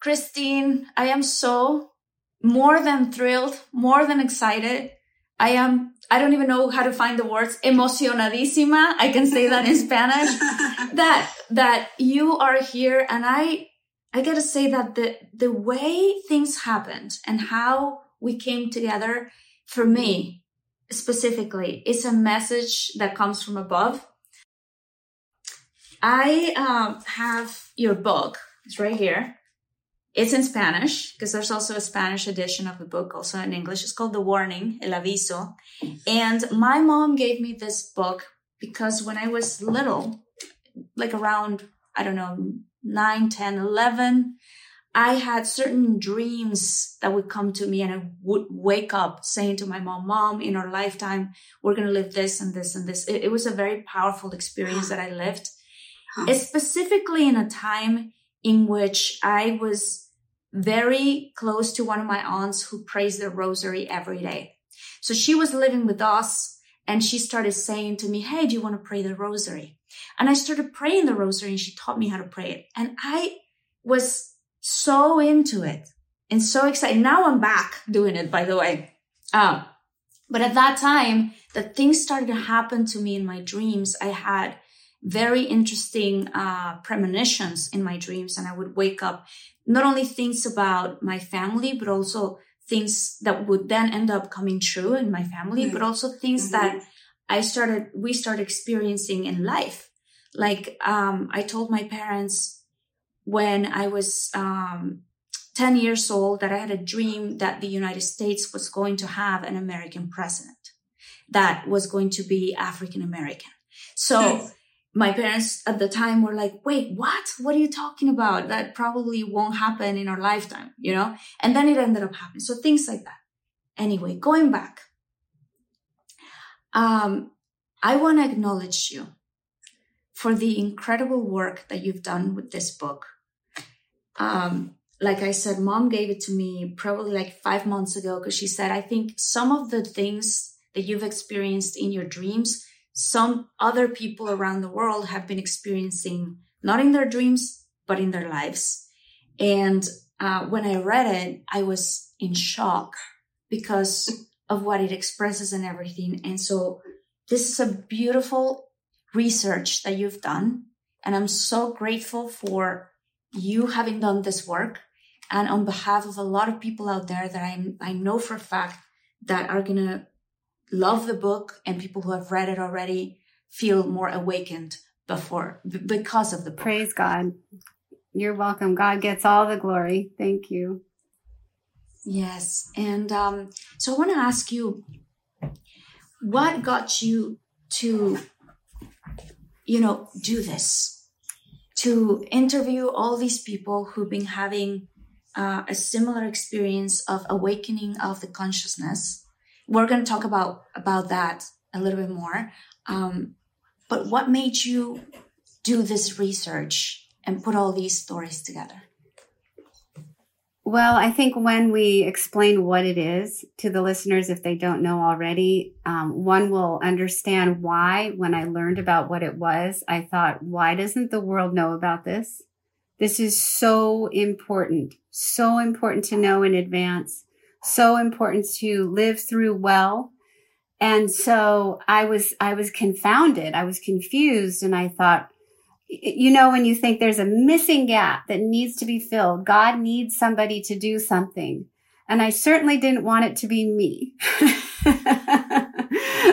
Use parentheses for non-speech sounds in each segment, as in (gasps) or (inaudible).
Christine, I am so more than thrilled, more than excited. I am, I don't even know how to find the words, emocionadísima. I can say that in Spanish, (laughs) that, that you are here. And I, I gotta say that the, the way things happened and how we came together for me specifically is a message that comes from above. I um, have your book. It's right here. It's in Spanish because there's also a Spanish edition of the book, also in English. It's called The Warning, El Aviso. And my mom gave me this book because when I was little, like around, I don't know, 9, 10, 11, I had certain dreams that would come to me and I would wake up saying to my mom, mom, in our lifetime, we're going to live this and this and this. It, it was a very powerful experience that I lived, specifically in a time in which I was very close to one of my aunts who prays the rosary every day. So she was living with us and she started saying to me, Hey, do you want to pray the rosary? And I started praying the rosary and she taught me how to pray it. And I was so into it and so excited. Now I'm back doing it, by the way. Um, but at that time, that things started to happen to me in my dreams. I had very interesting uh, premonitions in my dreams, and I would wake up not only things about my family, but also things that would then end up coming true in my family, mm-hmm. but also things mm-hmm. that I started, we started experiencing in life. Like, um, I told my parents when I was, um, 10 years old that I had a dream that the United States was going to have an American president that was going to be African American. So yes my parents at the time were like, wait, what? What are you talking about? That probably won't happen in our lifetime, you know? And then it ended up happening. So things like that. Anyway, going back, um, I want to acknowledge you for the incredible work that you've done with this book. Um, like I said, mom gave it to me probably like five months ago because she said, I think some of the things that you've experienced in your dreams some other people around the world have been experiencing, not in their dreams, but in their lives. And uh, when I read it, I was in shock because of what it expresses and everything. And so this is a beautiful research that you've done. And I'm so grateful for you having done this work. And on behalf of a lot of people out there that I, I know for a fact that are going to love the book and people who have read it already feel more awakened before because of the book. Praise God. You're welcome. God gets all the glory. Thank you. Yes. And um, so I want to ask you what got you to, you know, do this, to interview all these people who've been having uh, a similar experience of awakening of the consciousness we're going to talk about about that a little bit more. Um, but what made you do this research and put all these stories together? Well, I think when we explain what it is to the listeners, if they don't know already, um, one will understand why. When I learned about what it was, I thought, why doesn't the world know about this? This is so important, so important to know in advance so important to live through well. And so I was, I was confounded. I was confused and I thought, you know, when you think there's a missing gap that needs to be filled, God needs somebody to do something. And I certainly didn't want it to be me. (laughs)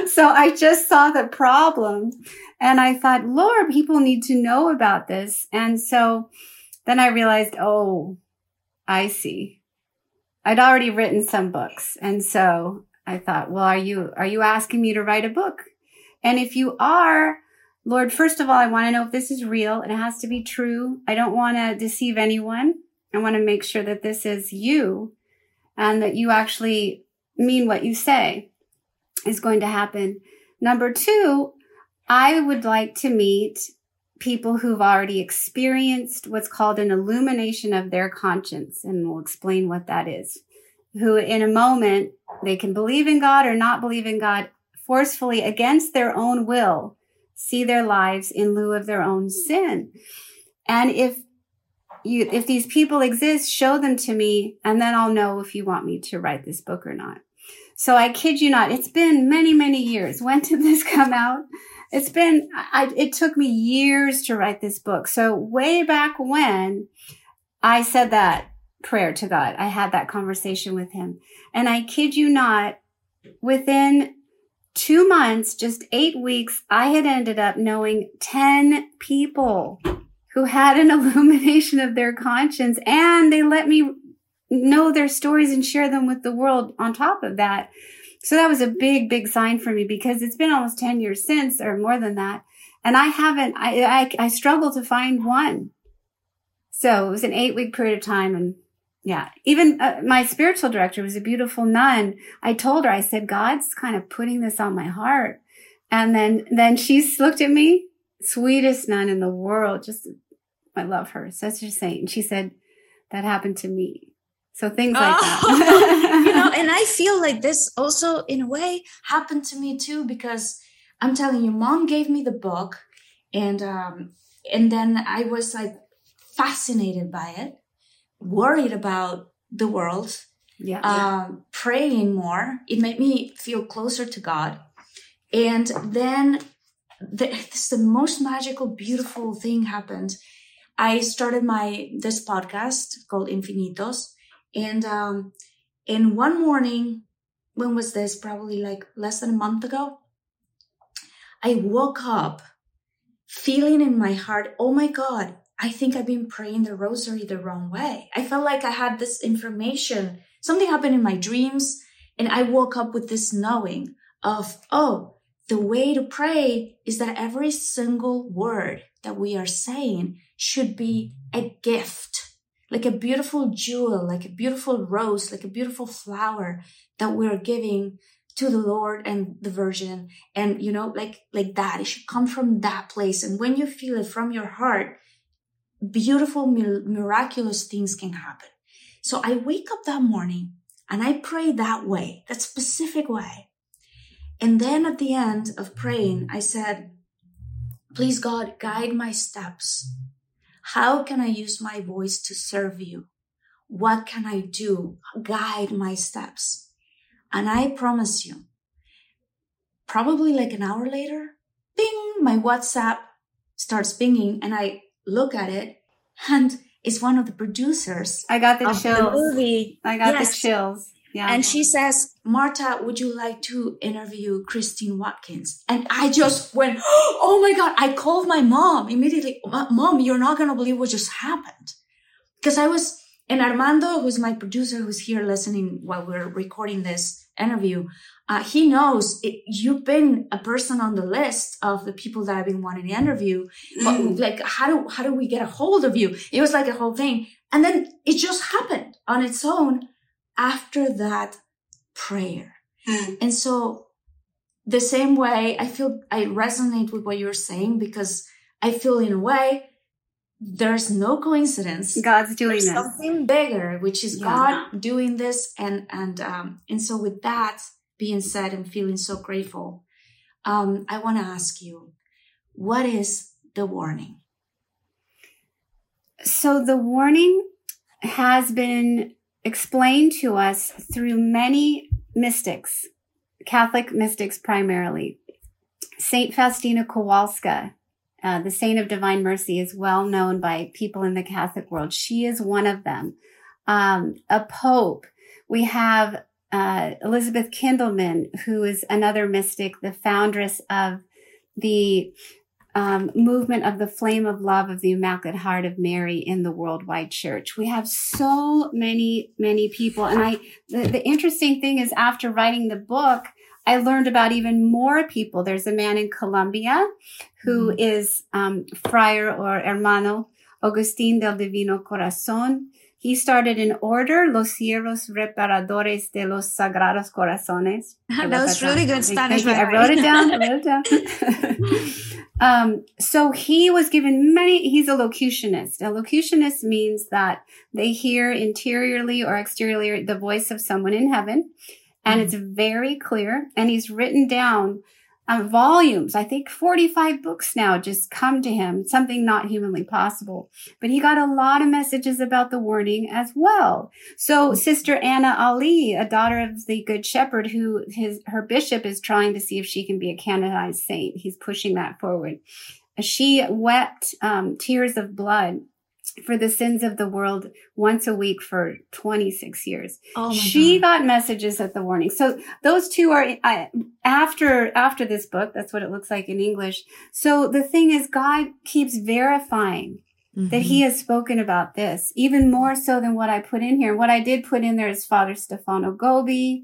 so I just saw the problem and I thought, Lord, people need to know about this. And so then I realized, oh, I see. I'd already written some books. And so I thought, well, are you, are you asking me to write a book? And if you are, Lord, first of all, I want to know if this is real. And it has to be true. I don't want to deceive anyone. I want to make sure that this is you and that you actually mean what you say is going to happen. Number two, I would like to meet people who've already experienced what's called an illumination of their conscience. And we'll explain what that is. Who in a moment, they can believe in God or not believe in God forcefully against their own will, see their lives in lieu of their own sin. And if you, if these people exist, show them to me and then I'll know if you want me to write this book or not. So I kid you not, it's been many, many years. When did this (laughs) come out? It's been, I, it took me years to write this book. So way back when I said that prayer to God, I had that conversation with him. And I kid you not, within two months, just eight weeks, I had ended up knowing 10 people who had an (laughs) illumination of their conscience and they let me know their stories and share them with the world on top of that. So that was a big, big sign for me because it's been almost 10 years since or more than that. And I haven't, I, I, I struggle to find one. So it was an eight week period of time. And yeah, even uh, my spiritual director was a beautiful nun. I told her, I said, God's kind of putting this on my heart. And then, then she looked at me, sweetest nun in the world. Just, I love her. Such a saint. she said, that happened to me. So things like oh, that. (laughs) you know, and I (laughs) feel like this also in a way happened to me too because I'm telling you, mom gave me the book and um and then I was like fascinated by it, worried about the world, yeah, yeah. Um, praying more. It made me feel closer to God. And then the, this the most magical, beautiful thing happened. I started my this podcast called Infinitos and um, and one morning, when was this? Probably like less than a month ago. I woke up feeling in my heart, oh my God, I think I've been praying the rosary the wrong way. I felt like I had this information. Something happened in my dreams, and I woke up with this knowing of, oh, the way to pray is that every single word that we are saying should be a gift like a beautiful jewel, like a beautiful rose, like a beautiful flower that we're giving to the Lord and the Virgin. And, you know, like, like that. It should come from that place. And when you feel it from your heart, beautiful, miraculous things can happen. So I wake up that morning and I pray that way, that specific way. And then at the end of praying, I said, please God, guide my steps how can I use my voice to serve you? What can I do? Guide my steps. And I promise you, probably like an hour later, ping, my WhatsApp starts pinging and I look at it and it's one of the producers. I got the chills. The movie. I got yes. the chills. Yeah. And she says, Marta, would you like to interview Christine Watkins? And I just went, (gasps) Oh my God. I called my mom immediately. Mom, you're not going to believe what just happened. Because I was, and Armando, who's my producer, who's here listening while we're recording this interview, uh, he knows it, you've been a person on the list of the people that I've been wanting to interview. But mm. like, how do, how do we get a hold of you? It was like a whole thing. And then it just happened on its own after that prayer. Mm. And so the same way I feel I resonate with what you're saying because I feel in a way there's no coincidence. God's doing there's this. Something bigger, which is yeah. God doing this. And, and, um, and so with that being said and feeling so grateful, um, I want to ask you, what is the warning? So the warning has been explained to us through many mystics, Catholic mystics primarily. Saint Faustina Kowalska uh, the Saint of Divine Mercy, is well known by people in the Catholic world. She is one of them. Um, a pope. We have uh, Elizabeth Kindelmann, who is another mystic, the foundress of the um, movement of the flame of love of the Immaculate Heart of Mary in the worldwide church. We have so many, many people. And I, the, the interesting thing is after writing the book, I learned about even more people. There's a man in Colombia who mm-hmm. is um, Friar or Hermano Agustín del Divino Corazón. He started an order, Los Siervos Reparadores de los Sagrados Corazones. (laughs) that was really good Spanish. (laughs) I wrote it down. I wrote it down. um, so he was given many, he's a locutionist. A locutionist means that they hear interiorly or exteriorly the voice of someone in heaven. And mm-hmm. it's very clear. And he's written down um, volumes. I think 45 books now just come to him, something not humanly possible. But he got a lot of messages about the warning as well. So Sister Anna Ali, a daughter of the Good Shepherd, who his, her bishop is trying to see if she can be a canonized saint. He's pushing that forward. She wept um, tears of blood for the sins of the world once a week for 26 years. Oh she God. got messages at the warning. So those two are uh, after after this book. That's what it looks like in English. So the thing is, God keeps verifying. Mm-hmm. That he has spoken about this even more so than what I put in here. What I did put in there is Father Stefano Gobbi,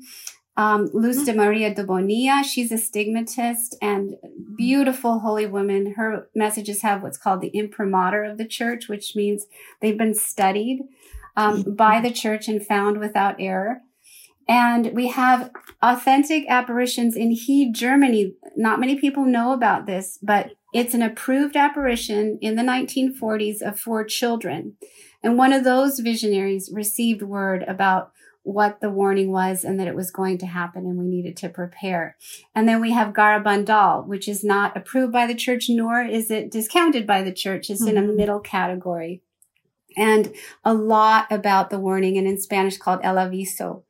um, Luz mm-hmm. de Maria de Bonilla, she's a stigmatist and beautiful holy woman. Her messages have what's called the imprimatur of the church, which means they've been studied um, mm-hmm. by the church and found without error. And we have authentic apparitions in Heede, Germany. Not many people know about this, but it's an approved apparition in the 1940s of four children. And one of those visionaries received word about what the warning was and that it was going to happen and we needed to prepare. And then we have Garabandal, which is not approved by the church, nor is it discounted by the church. It's mm-hmm. in a mm-hmm. middle category. And a lot about the warning and in Spanish called El Aviso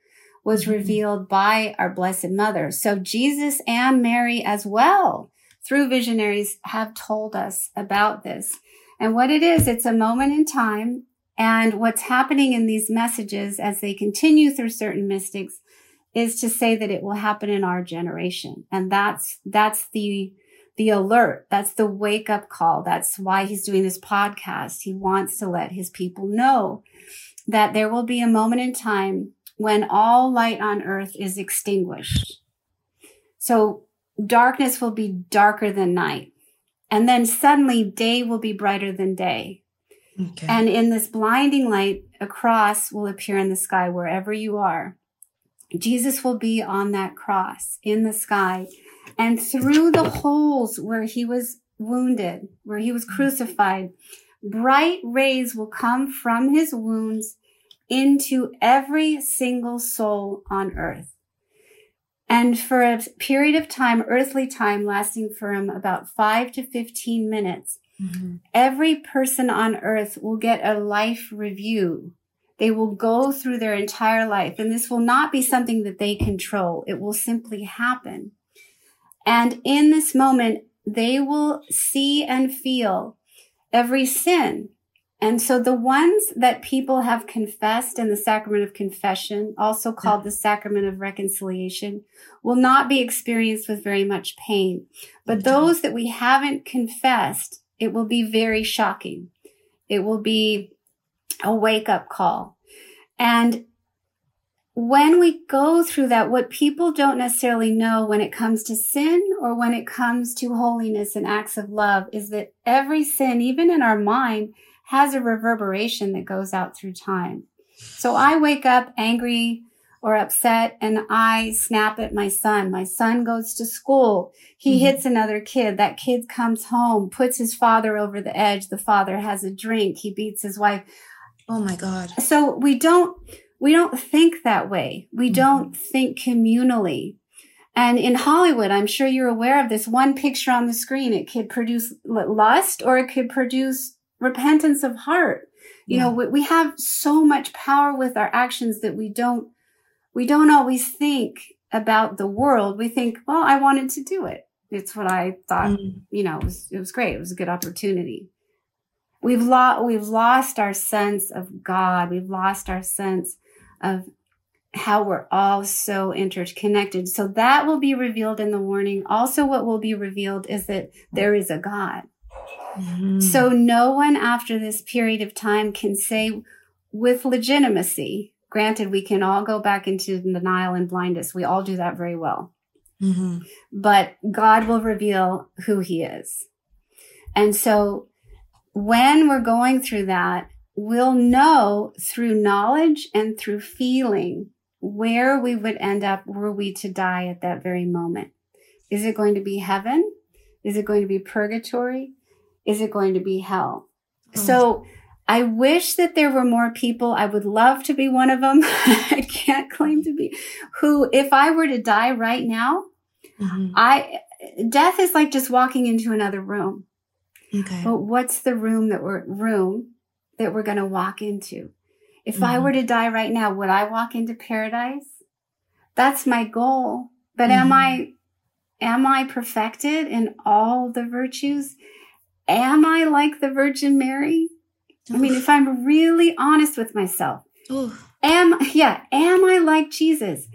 was mm-hmm. revealed by our Blessed Mother. So Jesus and Mary as well through visionaries have told us about this. And what it is, it's a moment in time and what's happening in these messages as they continue through certain mystics is to say that it will happen in our generation. And that's, that's the, the alert. That's the wake up call. That's why he's doing this podcast. He wants to let his people know that there will be a moment in time when all light on earth is extinguished. So darkness will be darker than night. And then suddenly day will be brighter than day. Okay. And in this blinding light, a cross will appear in the sky wherever you are. Jesus will be on that cross in the sky. And through the holes where he was wounded, where he was crucified, bright rays will come from his wounds into every single soul on earth. And for a period of time, earthly time lasting from about five to 15 minutes, Mm-hmm. Every person on earth will get a life review. They will go through their entire life, and this will not be something that they control. It will simply happen. And in this moment, they will see and feel every sin. And so the ones that people have confessed in the sacrament of confession, also called the sacrament of reconciliation, will not be experienced with very much pain. But those that we haven't confessed, it will be very shocking. It will be a wake up call. And when we go through that, what people don't necessarily know when it comes to sin or when it comes to holiness and acts of love is that every sin, even in our mind, has a reverberation that goes out through time. So I wake up angry or upset and I snap at my son. My son goes to school. He mm-hmm. hits another kid. That kid comes home, puts his father over the edge. The father has a drink. He beats his wife. Oh my God. So we don't, we don't think that way. We mm-hmm. don't think communally. And in Hollywood, I'm sure you're aware of this one picture on the screen. It could produce lust or it could produce repentance of heart. You yeah. know, we, we have so much power with our actions that we don't we don't always think about the world. We think, well, I wanted to do it. It's what I thought, mm. you know, it was, it was great. It was a good opportunity. We've lost, we've lost our sense of God. We've lost our sense of how we're all so interconnected. So that will be revealed in the warning. Also, what will be revealed is that there is a God. Mm-hmm. So no one after this period of time can say with legitimacy, granted, we can all go back into denial and blindness. We all do that very well. Mm-hmm. But God will reveal who he is. And so when we're going through that, we'll know through knowledge and through feeling where we would end up were we to die at that very moment. Is it going to be heaven? Is it going to be purgatory? Is it going to be hell? Oh. So I wish that there were more people. I would love to be one of them. (laughs) I can't claim to be who, if I were to die right now, mm-hmm. I, death is like just walking into another room. Okay. But what's the room that we're, room that we're going to walk into? If mm-hmm. I were to die right now, would I walk into paradise? That's my goal. But mm-hmm. am I, am I perfected in all the virtues? Am I like the Virgin Mary? I mean, if I'm really honest with myself, am, yeah, am I like Jesus?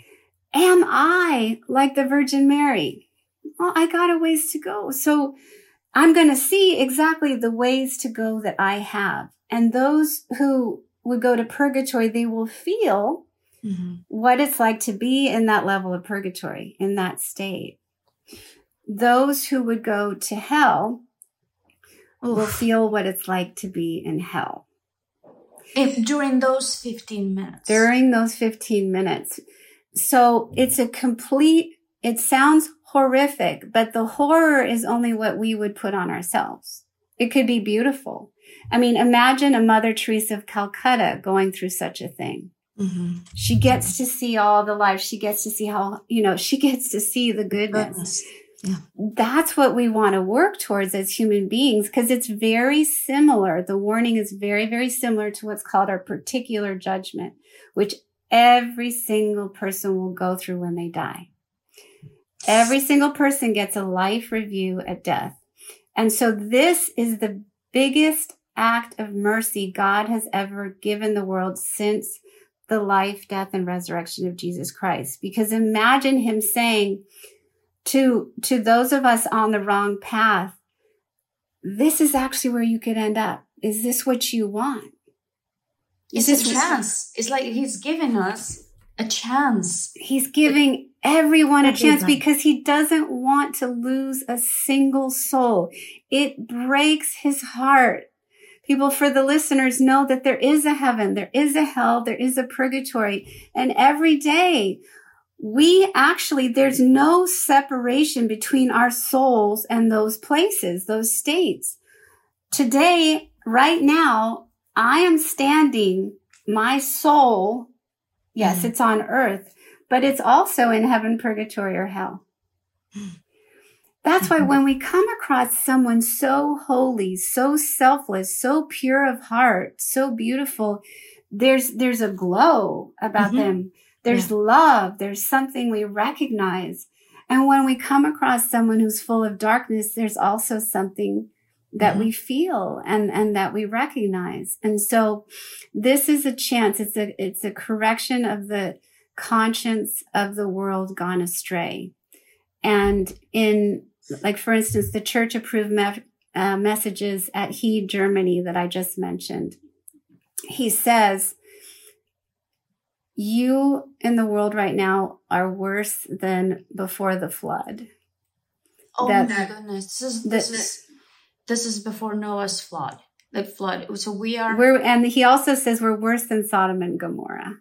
Am I like the Virgin Mary? Well, I got a ways to go. So I'm going to see exactly the ways to go that I have. And those who would go to purgatory, they will feel mm-hmm. what it's like to be in that level of purgatory, in that state. Those who would go to hell Oof. will feel what it's like to be in hell. If during those 15 minutes. During those 15 minutes. So it's a complete, it sounds horrific, but the horror is only what we would put on ourselves. It could be beautiful. I mean, imagine a Mother Teresa of Calcutta going through such a thing. Mm-hmm. She gets to see all the life. She gets to see how, you know, she gets to see the goodness. goodness. That's what we want to work towards as human beings because it's very similar. The warning is very, very similar to what's called our particular judgment, which every single person will go through when they die. Every single person gets a life review at death. And so this is the biggest act of mercy God has ever given the world since the life, death, and resurrection of Jesus Christ. Because imagine him saying, to to those of us on the wrong path this is actually where you could end up. Is this what you want? Is it's a chance. It's like he's giving us a chance. He's giving everyone a chance because he doesn't want to lose a single soul. It breaks his heart. People for the listeners know that there is a heaven there is a hell there is a purgatory. And every day we actually, there's no separation between our souls and those places, those states. Today, right now, I am standing, my soul, yes, mm. it's on earth, but it's also in heaven, purgatory, or hell. That's why when we come across someone so holy, so selfless, so pure of heart, so beautiful, there's, there's a glow about mm-hmm. them there's yeah. love. There's something we recognize. And when we come across someone who's full of darkness, there's also something that mm-hmm. we feel and, and that we recognize. And so this is a chance. It's a, it's a correction of the conscience of the world gone astray. And in, like, for instance, the church approved me- uh, messages at Heede, Germany that I just mentioned. He says, you in the world right now are worse than before the flood. Oh that, my goodness. This is, this, is, this is before Noah's flood. The flood. So we are we're and he also says we're worse than Sodom and Gomorrah.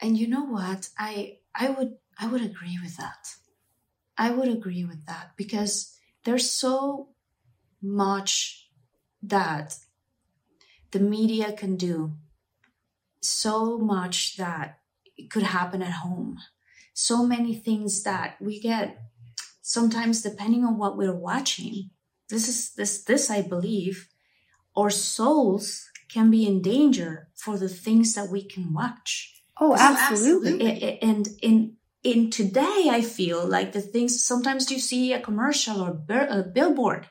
And you know what? I I would I would agree with that. I would agree with that because there's so much that the media can do so much that could happen at home. So many things that we get sometimes depending on what we're watching. This is this this I believe our souls can be in danger for the things that we can watch. Oh, absolutely. And in in today, I feel like the things sometimes you see a commercial or a billboard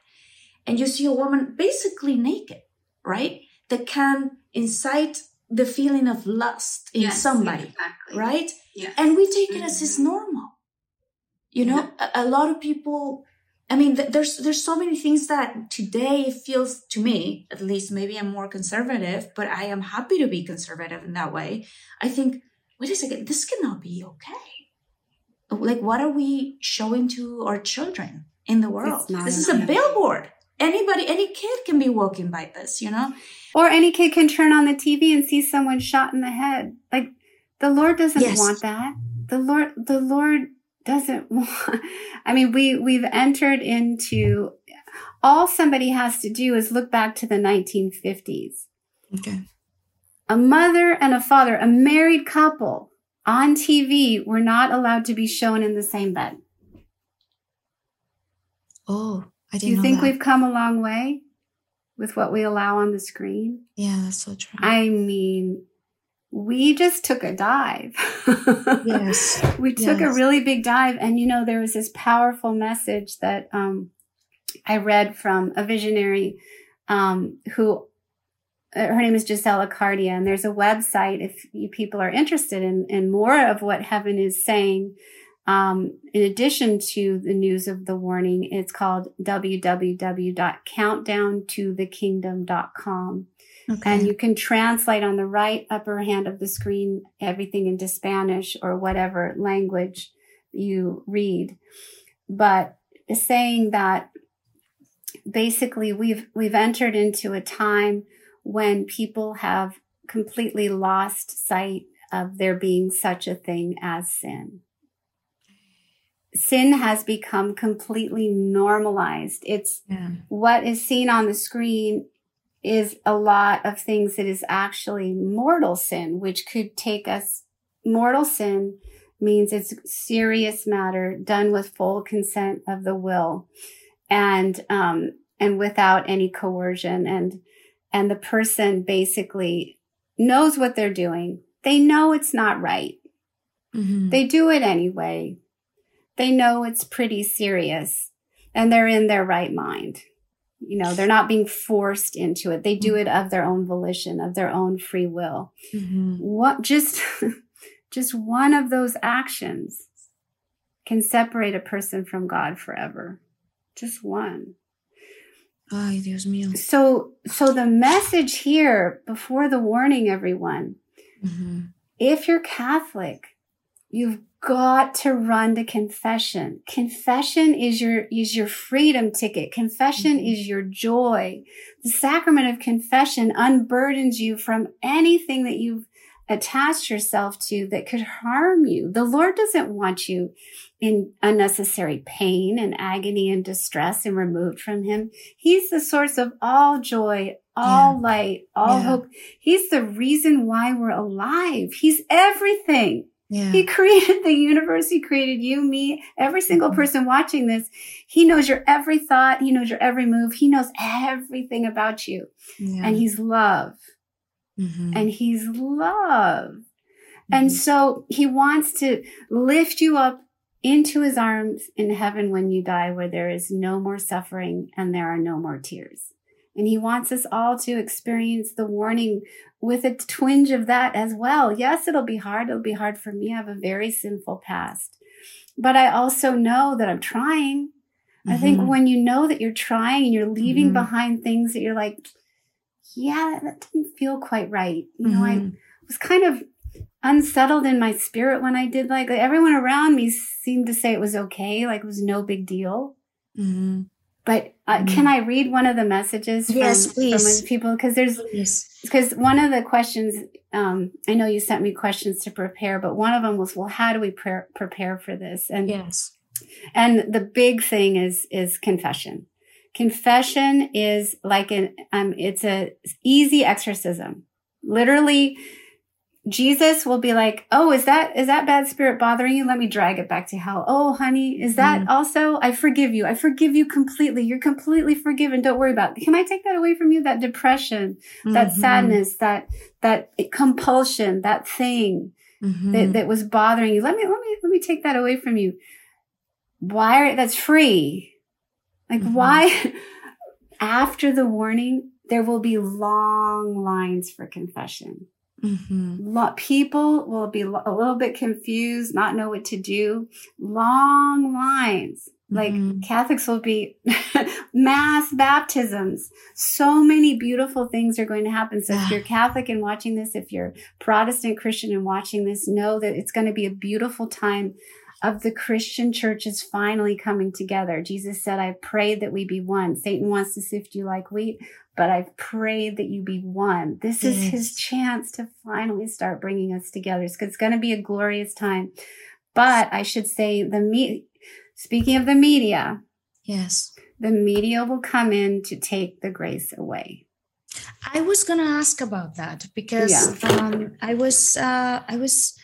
and you see a woman basically naked, right? That can incite the feeling of lust in yes, somebody, exactly. right? Yeah. And we take it mm-hmm. as is normal. You know, yeah. a, a, lot of people, I mean, th- there's, there's so many things that today feels to me, at least maybe I'm more conservative, but I am happy to be conservative in that way. I think, wait a second, this cannot be okay. Like, what are we showing to our children in the world? This is a billboard anybody any kid can be walking by this you know or any kid can turn on the tv and see someone shot in the head. Like the lord doesn't yes. want that. The lord the lord doesn't (laughs) want i mean we we've entered into all somebody has to do is look back to the 1950s okay. A mother and a father a married couple on tv were not allowed to be shown in the same bed. Oh I Do you think that. we've come a long way with what we allow on the screen? Yeah, that's so true. I mean, we just took a dive. (laughs) yes. we took yes. a really big dive. And, you know, there was this powerful message that um, I read from a visionary um, who uh, her name is Gisela Cardia, and there's a website if you people are interested in, in more of what heaven is saying. Um, in addition to the news of the warning, it's called www.countdowntothekingdom.com. Okay. And you can translate on the right upper hand of the screen everything into Spanish or whatever language you read. But saying that basically we've we've entered into a time when people have completely lost sight of there being such a thing as sin sin has become completely normalized. It's yeah. what is seen on the screen is a lot of things that is actually mortal sin, which could take us mortal sin means it's serious matter done with full consent of the will and um and without any coercion and and the person basically knows what they're doing they know it's not right mm-hmm. they do it anyway they know it's pretty serious and they're in their right mind. You know, they're not being forced into it. They do mm-hmm. it of their own volition, of their own free will. Mm-hmm. What just, (laughs) just one of those actions can separate a person from God forever. Just one. Ay, Dios mío. So, so the message here before the warning, everyone, mm-hmm. if you're Catholic, you've got to run to confession. Confession is your, is your freedom ticket. Confession mm-hmm. is your joy. The sacrament of confession unburdens you from anything that you've attached yourself to that could harm you. The Lord doesn't want you in unnecessary pain and agony and distress and removed from him. He's the source of all joy, all yeah. light, all yeah. hope. He's the reason why we're alive. He's everything. Yeah. He created (laughs) the universe. He created you, me, every single mm-hmm. person watching this. He knows your every thought. He knows your every move. He knows everything about you. Yeah. And he's love. Mm-hmm. And he's love. Mm-hmm. And so he wants to lift you up into his arms in heaven when you die, where there is no more suffering and there are no more tears. And he wants us all to experience the warning with a twinge of that as well. Yes, it'll be hard. It'll be hard for me. I have a very sinful past. But I also know that I'm trying. Mm-hmm. I think mm-hmm. when you know that you're trying and you're leaving mm-hmm. behind things that you're like, yeah, that didn't feel quite right. You know, mm-hmm. I was kind of unsettled in my spirit when I did like, like, everyone around me seemed to say it was okay. Like it was no big deal. Mm-hmm. But uh, mm-hmm. can I read one of the messages from, yes, please. from people? Because there's because one of the questions um, I know you sent me questions to prepare, but one of them was, well, how do we pre- prepare for this? And yes, and the big thing is is confession. Confession is like an um, it's a easy exorcism. Literally, Jesus will be like, "Oh, is that is that bad spirit bothering you? Let me drag it back to hell." "Oh, honey, is that mm. also I forgive you. I forgive you completely. You're completely forgiven. Don't worry about. It. Can I take that away from you? That depression, mm-hmm. that sadness, that that compulsion, that thing. Mhm. that, that was bothering you. Let me, let me, let me take that away from you. Why are, that's free. Like Mhm. why, (laughs) after the warning, there will be long lines for confession. Mhm. People will be a little bit confused, not know what to do. Long lines. Like Mhm. Catholics will be (laughs) mass baptisms. So many beautiful things are going to happen. So if you're Catholic and watching this, if you're Protestant Christian and watching this, know that it's going to be a beautiful time of the Christian churches finally coming together. Jesus said, I prayed that we be one. Satan wants to sift you like wheat, but I've prayed that you be one. This is his chance to finally start bringing us together. It's, it's going to be a glorious time. But I should say the me, speaking of the media, Yes. the media will come in to take the grace away. I was gonna ask about that because um, I was uh, I was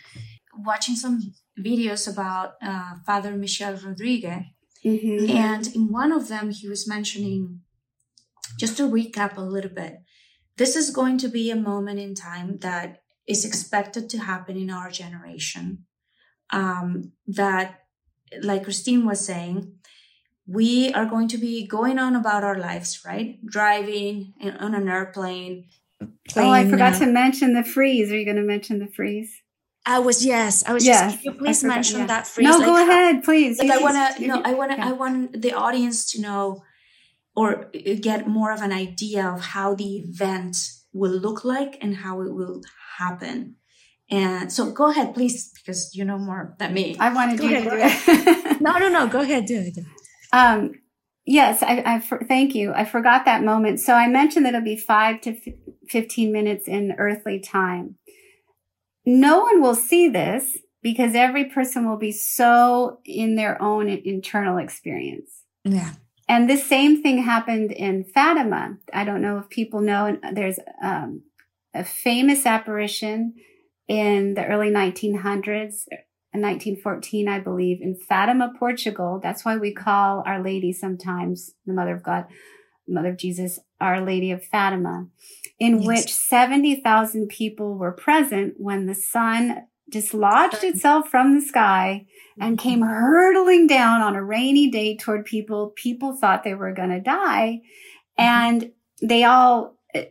Watching some videos about uh, Father Michel Rodriguez, Mhm. and in one of them, he was mentioning, just to recap a little bit, this is going to be a moment in time that is expected to happen in our generation. Um, that, like Christine was saying, we are going to be going on about our lives, right? Driving in, on an airplane. Oh, I forgot uh, to mention the freeze. Are you going to mention the freeze? I was yes. I was Yes, just. Can you please forgot, mention yeah. that phrase? No, like go ahead, please. Like I want to, you- no, I want to, yeah. I want the audience to know or get more of an idea of how the event will look like and how it will happen. And so go ahead, please, because you know more than me. I wanted Go you ahead, to do it. No, no, no. Go ahead. Do it. Um, yes, I, I for, thank you. I forgot that moment. So I mentioned that it'll be five to f- 15 minutes in earthly time. No one will see this because every person will be so in their own internal experience. Yeah. And this same thing happened in Fatima. I don't know if people know, and there's um, a famous apparition in the early 1900s, 1914, I believe, in Fatima, Portugal. That's why we call Our Lady sometimes the Mother of God, Mother of Jesus, Our Lady of Fatima, in Yes. which 70,000 people were present when the sun dislodged itself from the sky and mm-hmm. came hurtling down on a rainy day toward people. People thought they were going to die. Mm-hmm. And they all uh,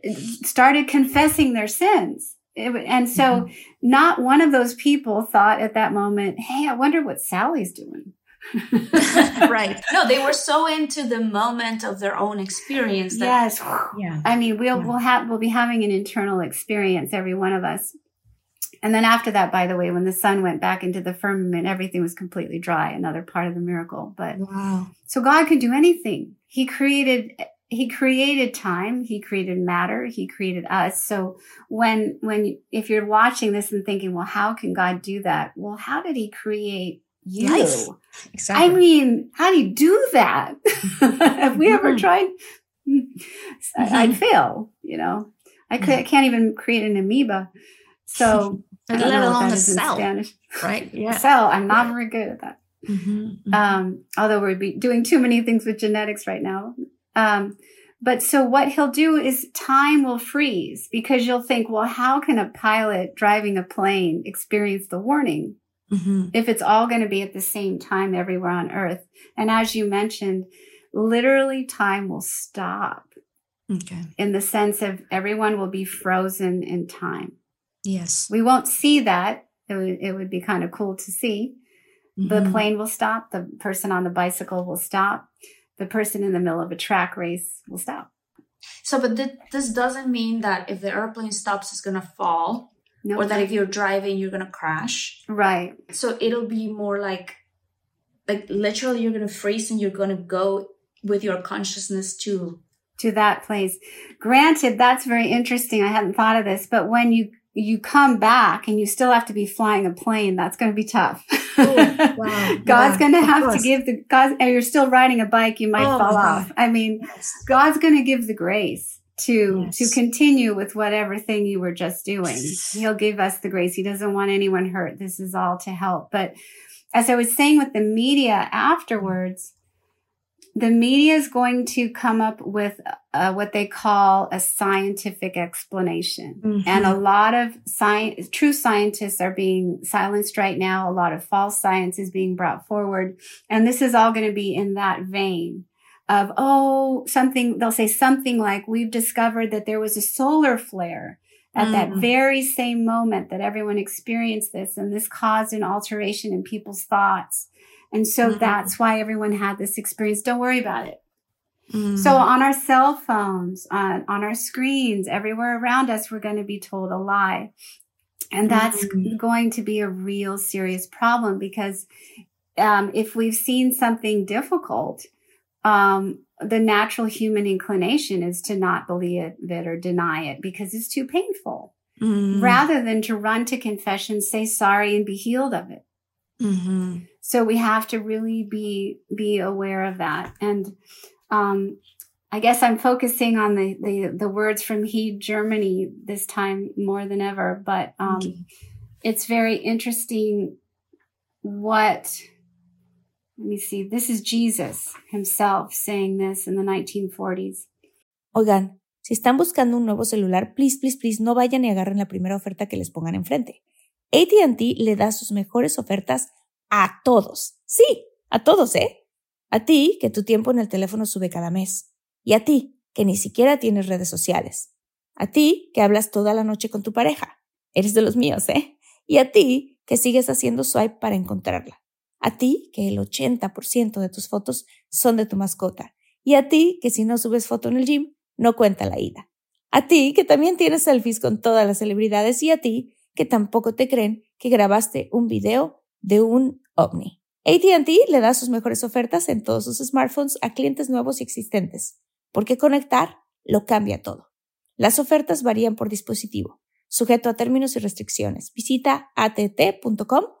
started confessing their sins. And so mm-hmm. not one of those people thought at that moment, Hey, I wonder what Sally's doing. (laughs) right. no, they were so into the moment of their own experience that yes. Yeah. I mean, we'll Yeah. we'll have we'll be having an internal experience, every one of us. And then after that, by the way, when the sun went back into the firmament, everything was completely dry. Another part of the miracle. But Wow. so God can do anything. He created he created time, he created matter, he created us. So when when if you're watching this and thinking, well, how can God do that? Well, how did he create you? Life. Exactly. I mean, how do you do that? (laughs) Have we ever Mhm. tried? I- I'd Mhm. fail, you know. I, could, I can't even create an amoeba. So, (laughs) Let alone a cell. Spanish. right. (laughs) Yeah. Cell, I'm not very good at that. Mhm, mhm. Um, although we're be doing too many things with genetics right now. Um, but so what he'll do is time will freeze because you'll think, well, how can a pilot driving a plane experience the warning? Mhm. if it's all going to be at the same time everywhere on earth. And as you mentioned, literally time will stop Okay. in the sense of everyone will be frozen in time. Yes. We won't see that. It would, it would be kind of cool to see. The Mhm. plane will stop. The person on the bicycle will stop. The person in the middle of a track race will stop. So, but th- this doesn't mean that if the airplane stops, it's gonna fall, No, or that if you're driving, you're gonna crash. right. So it'll be more like, like literally, you're gonna freeze and you're gonna go with your consciousness to. to that place. Granted, that's very interesting. I hadn't thought of this, but when you you come back and you still have to be flying a plane, that's going to be tough. (laughs) Oh, wow. (laughs) God's Yeah, going to have to give the God. And you're still riding a bike, you might Oh, fall off. I mean, Yes. God's going to give the grace to Yes. to continue with whatever thing you were just doing. He'll give us the grace. He doesn't want anyone hurt. This is all to help. But as I was saying with the media afterwards, the media is going to come up with uh, what they call a scientific explanation. Mm-hmm. And a lot of science, true scientists are being silenced right now. A lot of false science is being brought forward. And this is all going to be in that vein of, oh, something, they'll say something like, we've discovered that there was a solar flare at mm. that very same moment that everyone experienced this. And this caused an alteration in people's thoughts. And so mm-hmm. that's why everyone had this experience. Don't worry about it. Mm-hmm. So on our cell phones, on, on our screens, everywhere around us, we're going to be told a lie. And that's mm-hmm. going to be a real serious problem because um, if we've seen something difficult, um, the natural human inclination is to not believe it or deny it because it's too painful mm-hmm. rather than to run to confession, say sorry and be healed of it. Mm-hmm. So we have to really be, be aware of that. And, um, I guess I'm focusing on the, the, the words from Heede Germany this time more than ever, but, um, okay. it's very interesting what let me see. This is Jesus himself saying this in the 1940s. Oigan, si están buscando un nuevo celular, please, please, please, no vayan y agarren la primera oferta que les pongan enfrente. ATT le da sus mejores ofertas a todos. Sí, a todos, ¿eh? A ti, que tu tiempo en el teléfono sube cada mes. Y a ti, que ni siquiera tienes redes sociales. A ti, que hablas toda la noche con tu pareja. Eres de los míos, ¿eh? Y a ti, que sigues haciendo swipe para encontrarla. A ti, que el 80% de tus fotos son de tu mascota. Y a ti, que si no subes foto en el gym, no cuenta la ida. A ti, que también tienes selfies con todas las celebridades. Y a ti, que tampoco te creen que grabaste un video de un ovni. ATT le da sus mejores ofertas en todos sus smartphones a clientes nuevos y existentes, porque conectar lo cambia todo. Las ofertas varían por dispositivo, sujeto a términos y restricciones. Visita att.com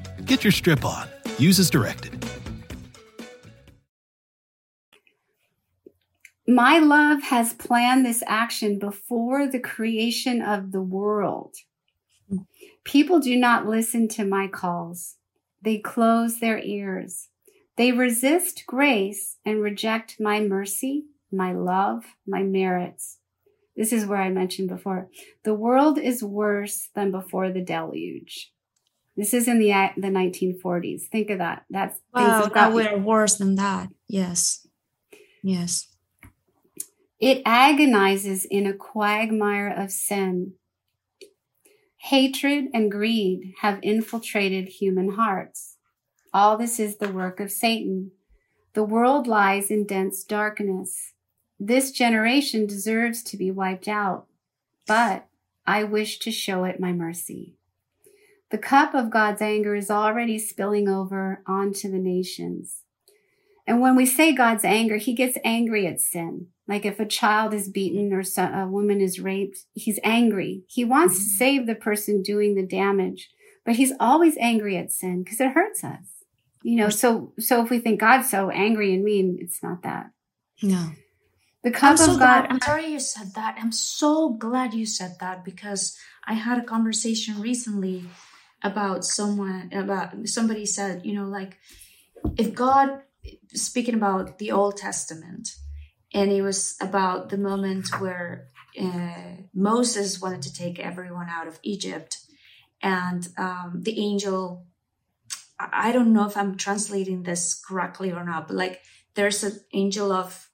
Get your strip on. Use as directed. My love has planned this action before the creation of the world. People do not listen to my calls. They close their ears. They resist grace and reject my mercy, my love, my merits. This is where I mentioned before. The world is worse than before the deluge. This is in the uh, the 1940s. Think of that. That's wow. That we're worse than that. Yes, yes. It agonizes in a quagmire of sin. Hatred and greed have infiltrated human hearts. All this is the work of Satan. The world lies in dense darkness. This generation deserves to be wiped out, but I wish to show it my mercy. The cup of God's anger is already spilling over onto the nations. And when we say God's anger, he gets angry at sin. Like if a child is beaten or a woman is raped, he's angry. He wants to mm-hmm. save the person doing the damage, but he's always angry at sin because it hurts us. You know, so so if we think God's so angry and mean, it's not that. No. The cup I'm so of God. Glad. I'm sorry you said that. I'm so glad you said that because I had a conversation recently about someone about somebody said you know like if god speaking about the old testament and it was about the moment where uh, moses wanted to take everyone out of egypt and um, the angel i don't know if i'm translating this correctly or not but like there's an angel of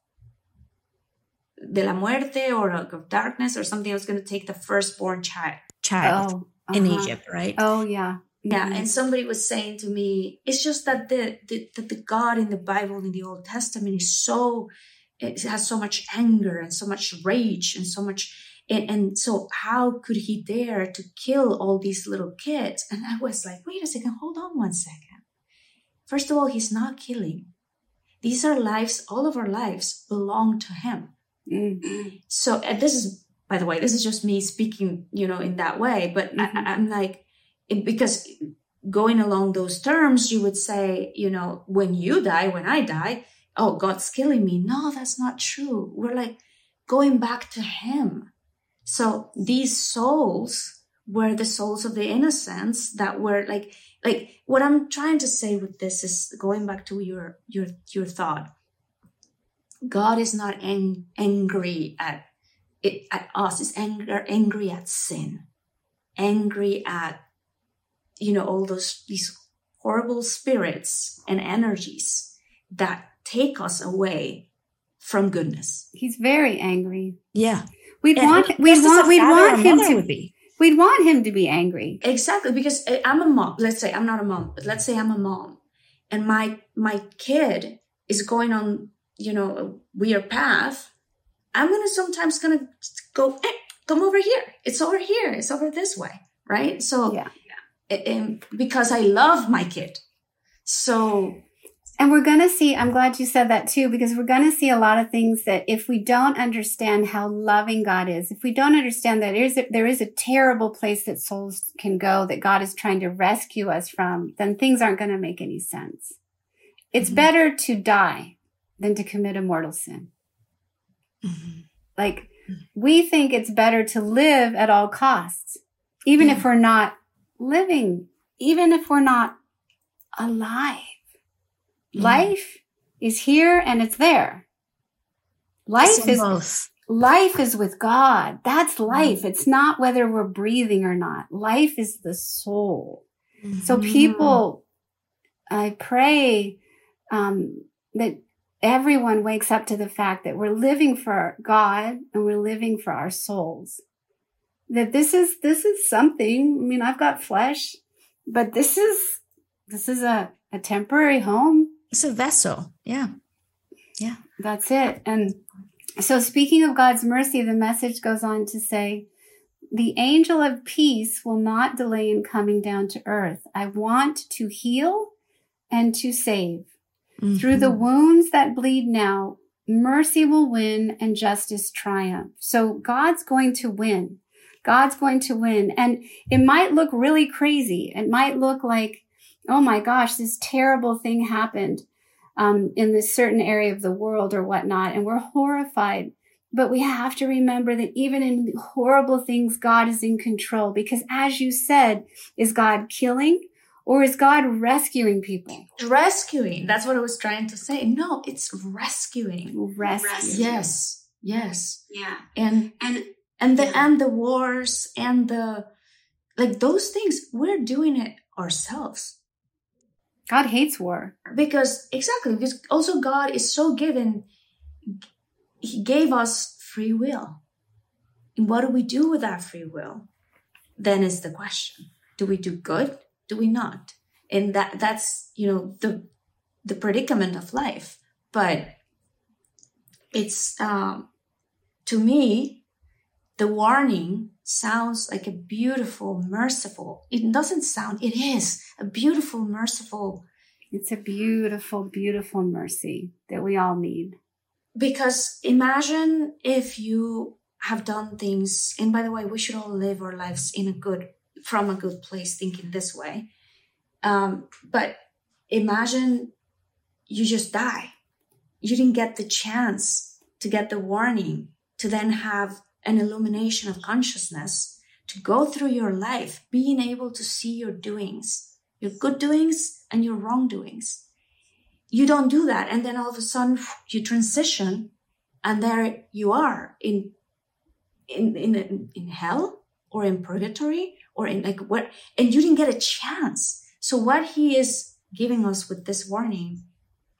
de la muerte or of darkness or something was going to take the firstborn child child. Oh in uh-huh. Egypt, right? Oh yeah. Yeah, mm-hmm. and somebody was saying to me, it's just that the, the the God in the Bible in the Old Testament is so it has so much anger and so much rage and so much and, and so how could he dare to kill all these little kids? And I was like, wait a second, hold on one second. First of all, he's not killing. these are lives, all of our lives belong to Him. Mm. So and this is, by the way, this is just me speaking, you know, in that way. But Mhm. I, I'm like, it- because going along those terms, you would say, you know, when you die, when I die, oh, God's killing me. No, that's not true. We're like going back to Him. So these souls were the souls of the innocents that were like, like what I'm trying to say with this is going back to your your your thought. God is not ang- angry at it at us. Is anger angry at sin, angry at you know all those these horrible spirits and energies that take us away from goodness. He's very angry. Yeah. We'd And want we'd want we'd want him to be. we'd want him to be angry. Exactly, because I- I'm a mom. Let's say I'm not a mom, but let's say I'm a mom, and my my kid is going on, you know, a weird path. I'm gonna sometimes gonna go, eh, come over here. It's over here. It's over this way, right? So, Yeah. eh, eh, because I love my kid, so And we're going to see, I'm glad you said that too, because we're going to see a lot of things that if we don't understand how loving God is, if we don't understand that there is a, there is a terrible place that souls can go that God is trying to rescue us from, then things aren't going to make any sense. It's Mhm. better to die than to commit a mortal sin. Mhm. Like we think it's better to live at all costs, even if we're not living, even if we're not alive. Yeah. Life is here and it's there. Life So is both. life is with God. That's life. It's not whether we're breathing or not. Life is the soul. So Mhm. people, I pray um, that everyone wakes up to the fact that we're living for God and we're living for our souls. That this is this is something. I mean, I've got flesh, but this is this is a, a temporary home. it's a vessel. Yeah. Yeah. That's it. And so, speaking of God's mercy, the message goes on to say, The angel of peace will not delay in coming down to earth. I want to heal and to save. Through the Mhm. wounds that bleed now, mercy will win and justice triumph. So, God's going to win. God's going to win. And it might look really crazy. It might look like, oh my gosh, this terrible thing happened um, in this certain area of the world or whatnot, and we're horrified. But we have to remember that even in horrible things, God is in control because, as you said, is God killing or is God rescuing people? rescuing. That's what I was trying to say. No, it's rescuing. Rescue. Yes, yes, Yeah. and And and the Yeah. and the wars and the like those things we're doing it ourselves God hates war. because exactly because also god is so given he gave us free will and what do we do with that free will then is the question do we do good do we not and that that's you know the the predicament of life but it's um to me the warning sounds like a beautiful merciful it doesn't sound it is a beautiful merciful It's a beautiful, beautiful mercy that we all need. because imagine if you have done things and by the way we should all live our lives in a good from a good place thinking this way. Um, but imagine you just die. You didn't get the chance to get the warning to then have an illumination of consciousness to go through your life being able to see your doings your good doings and your wrongdoings you don't do that and then all of a sudden you transition and there you are in in in in hell or in purgatory or in like what and you didn't get a chance so what he is giving us with this warning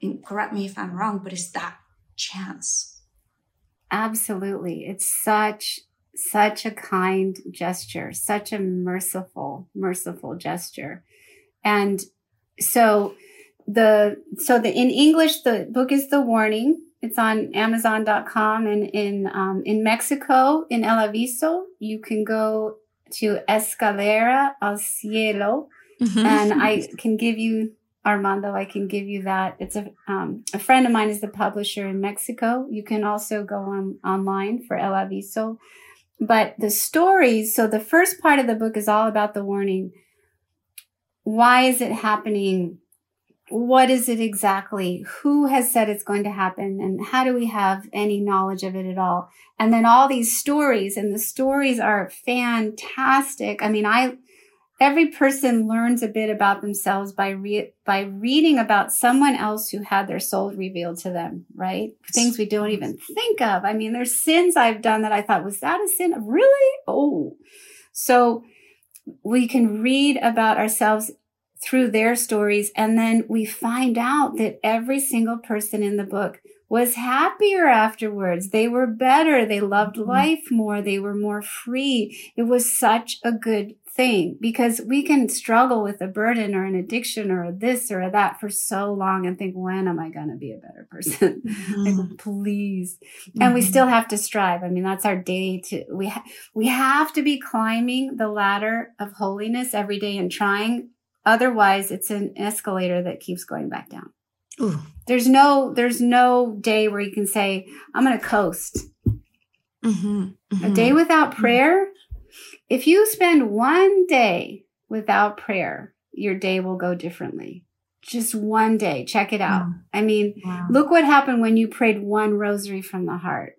and correct me if i'm wrong but it's that chance Absolutely. It's such, such a kind gesture, such a merciful, merciful gesture. And so the, so the, in English, the book is The Warning. It's on Amazon.com and in, um, in Mexico, in El Aviso, you can go to Escalera al Cielo Mhm. and I (laughs) can give you Armando, I can give you that. It's a um, a friend of mine is the publisher in Mexico. You can also go on online for El Aviso. But the stories, so the first part of the book is all about the warning. Why is it happening? What is it exactly? Who has said it's going to happen? And how do we have any knowledge of it at all? And then all these stories, and the stories are fantastic. I mean, I, every person learns a bit about themselves by re- by reading about someone else who had their soul revealed to them right things we don't even think of i mean there's sins i've done that i thought was that a sin really oh so we can read about ourselves through their stories and then we find out that every single person in the book was happier afterwards. They were better. They loved mm-hmm. life more. They were more free. It was such a good thing because we can struggle with a burden or an addiction or a this or a that for so long and think, when am I going to be a better person? (laughs) Mm-hmm. like, please. Mm-hmm. And we mm-hmm. still have to strive. I mean, that's our day to, we, ha- we have to be climbing the ladder of holiness every day and trying. Otherwise, it's an escalator that keeps going back down. Ooh. There's no, there's no day where you can say, I'm going to coast. Mm-hmm. A day without prayer if you spend one day without prayer, your day will go differently. Just one day. Check it out. Mm. I mean, wow. look what happened when you prayed one rosary from the heart.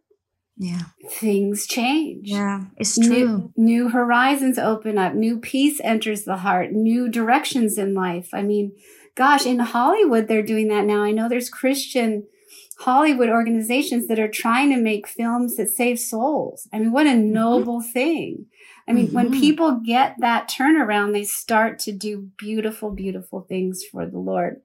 Yeah. Things change. Yeah, it's true. New, new, horizons open up. New peace enters the heart. New directions in life. I mean, gosh, in Hollywood, they're doing that now. I know there's Christian Hollywood organizations that are trying to make films that save souls. I mean, what a mm-hmm. noble mm-hmm. thing. I mean, mm-hmm. when people get that turnaround, they start to do beautiful, beautiful things for the Lord.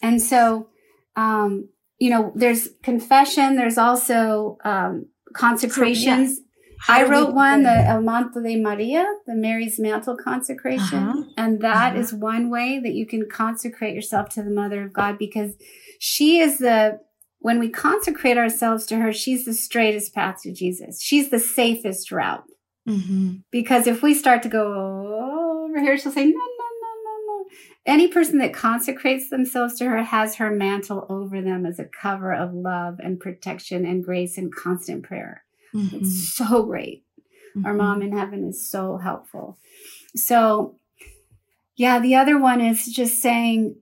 And so, um, you know, there's confession. There's also um, consecrations. So, yeah. I wrote one, the El Manto de Maria, the Mary's Mantle consecration. Uh-huh. And that uh-huh. is one way that you can consecrate yourself to the Mother of God because she is the, when we consecrate ourselves to her, she's the straightest path to Jesus. She's the safest route. Mm-hmm. Because if we start to go over here, she'll say, no. Any person that consecrates themselves to her has her mantle over them as a cover of love and protection and grace and constant prayer. Mm-hmm. It's so great. Mm-hmm. Our mom in heaven is so helpful. So, yeah, the other one is just saying,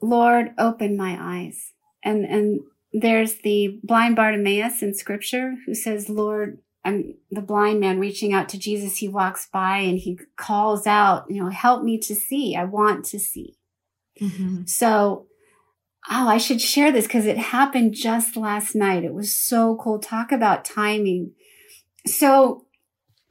Lord, open my eyes. And, and there's the blind Bartimaeus in scripture who says, Lord, I'm the blind man reaching out to Jesus. He walks by and he calls out, you know, help me to see. I want to see. Mm-hmm. So, oh, I should share this because it happened just last night. It was so cool. Talk about timing. So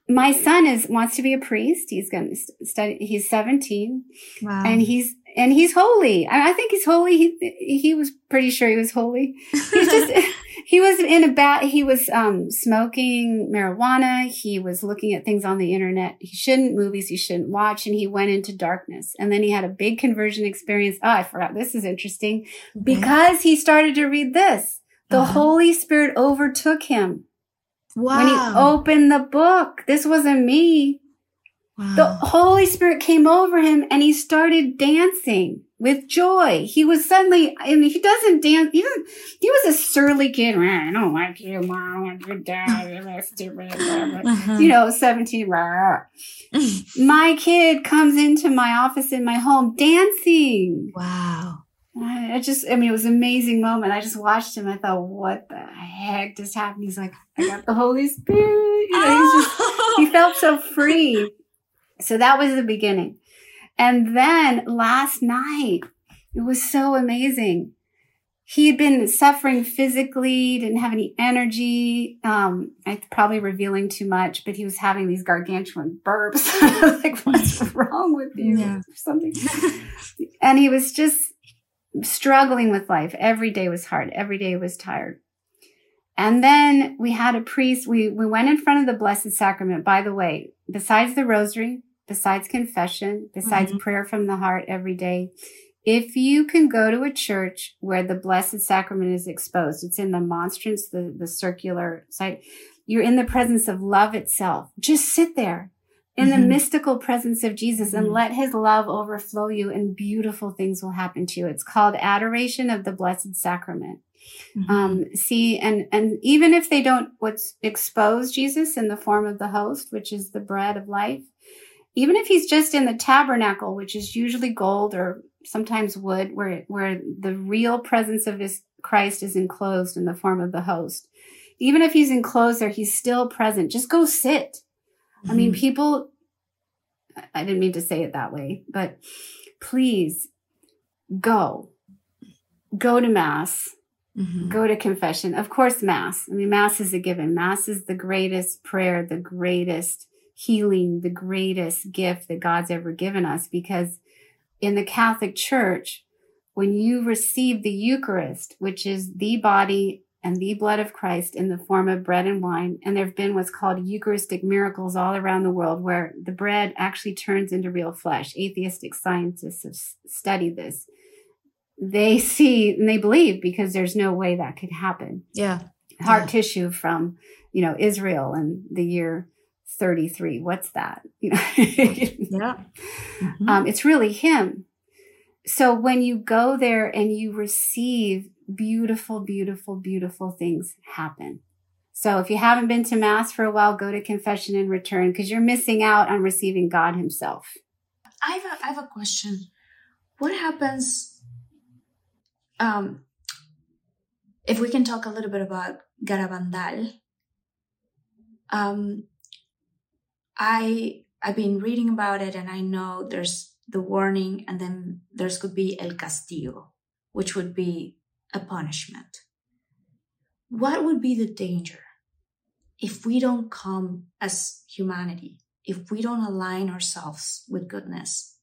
my son is wants to be a priest. He's going to study. He's 17 wow. and he's and he's holy. I, think he's holy. He he was pretty sure he was holy. He's just (laughs) he was in a bad. He was um, smoking marijuana. He was looking at things on the internet. He shouldn't movies. He shouldn't watch, and he went into darkness. And then he had a big conversion experience. Oh, I forgot. This is interesting because he started to read this. The uh-huh. Holy Spirit overtook him. Wow. When he opened the book, this wasn't me. Wow. The Holy Spirit came over him and he started dancing with joy. He was suddenly, and he doesn't dance. He, doesn't, he was a surly kid. I don't like you, mom. I your dad. stupid. Uh-huh. You know, 17. (laughs) my kid comes into my office in my home dancing. Wow. I just, I mean, it was an amazing moment. I just watched him. I thought, what the heck just happened? He's like, I got the Holy Spirit. You know, just, he (laughs) felt so free. So that was the beginning. And then last night, it was so amazing. He had been suffering physically, didn't have any energy. Um, I'm probably revealing too much, but he was having these gargantuan burps. (laughs) like, what's (laughs) wrong with you? Yeah. Something. and he was just struggling with life. Every day was hard. Every day was tired. And then we had a priest. We, we went in front of the Blessed Sacrament. By the way, besides the rosary, besides confession, besides mm-hmm. prayer from the heart every day, if you can go to a church where the Blessed Sacrament is exposed, it's in the monstrance, the, the circular site, you're in the presence of love itself. Just sit there. in mm-hmm. the mystical presence of Jesus mm-hmm. and let his love overflow you and beautiful things will happen to you. It's called adoration of the blessed sacrament. Mm-hmm. Um, see, and, and even if they don't what's expose Jesus in the form of the host, which is the bread of life, even if he's just in the tabernacle, which is usually gold or sometimes wood, where, where the real presence of his Christ is enclosed in the form of the host. Even if he's enclosed there, he's still present. Just go sit. Mm-hmm. I mean, mm-hmm. people, I didn't mean to say it that way, but please go. Go to mass. Mm-hmm. Go to confession. Of course, mass. I mean, mass is a given. Mass is the greatest prayer, the greatest healing, the greatest gift that God's ever given us because in the Catholic Church, when you receive the Eucharist, which is the body and the blood of Christ in the form of bread and wine, and there have been what's called Eucharistic miracles all around the world where the bread actually turns into real flesh. Atheistic scientists have studied this. They (laughs) see and they believe because there's no way that could happen. Yeah. Heart yeah. tissue from, you know, Israel in the year 33. What's that? (laughs) You know, yeah. Mm-hmm. (laughs) Um, it's really him so when you go there and you receive beautiful, beautiful, beautiful things happen. So if you haven't been to mass for a while, go to confession and return because you're missing out on receiving God himself. I have a, I have a question. What happens um, if we can talk a little bit about Garabandal? Um, I I've been reading about it and I know there's the warning, and then there's could be el castigo, which would be a punishment. What would be the danger if we don't come as humanity, if we don't align ourselves with goodness?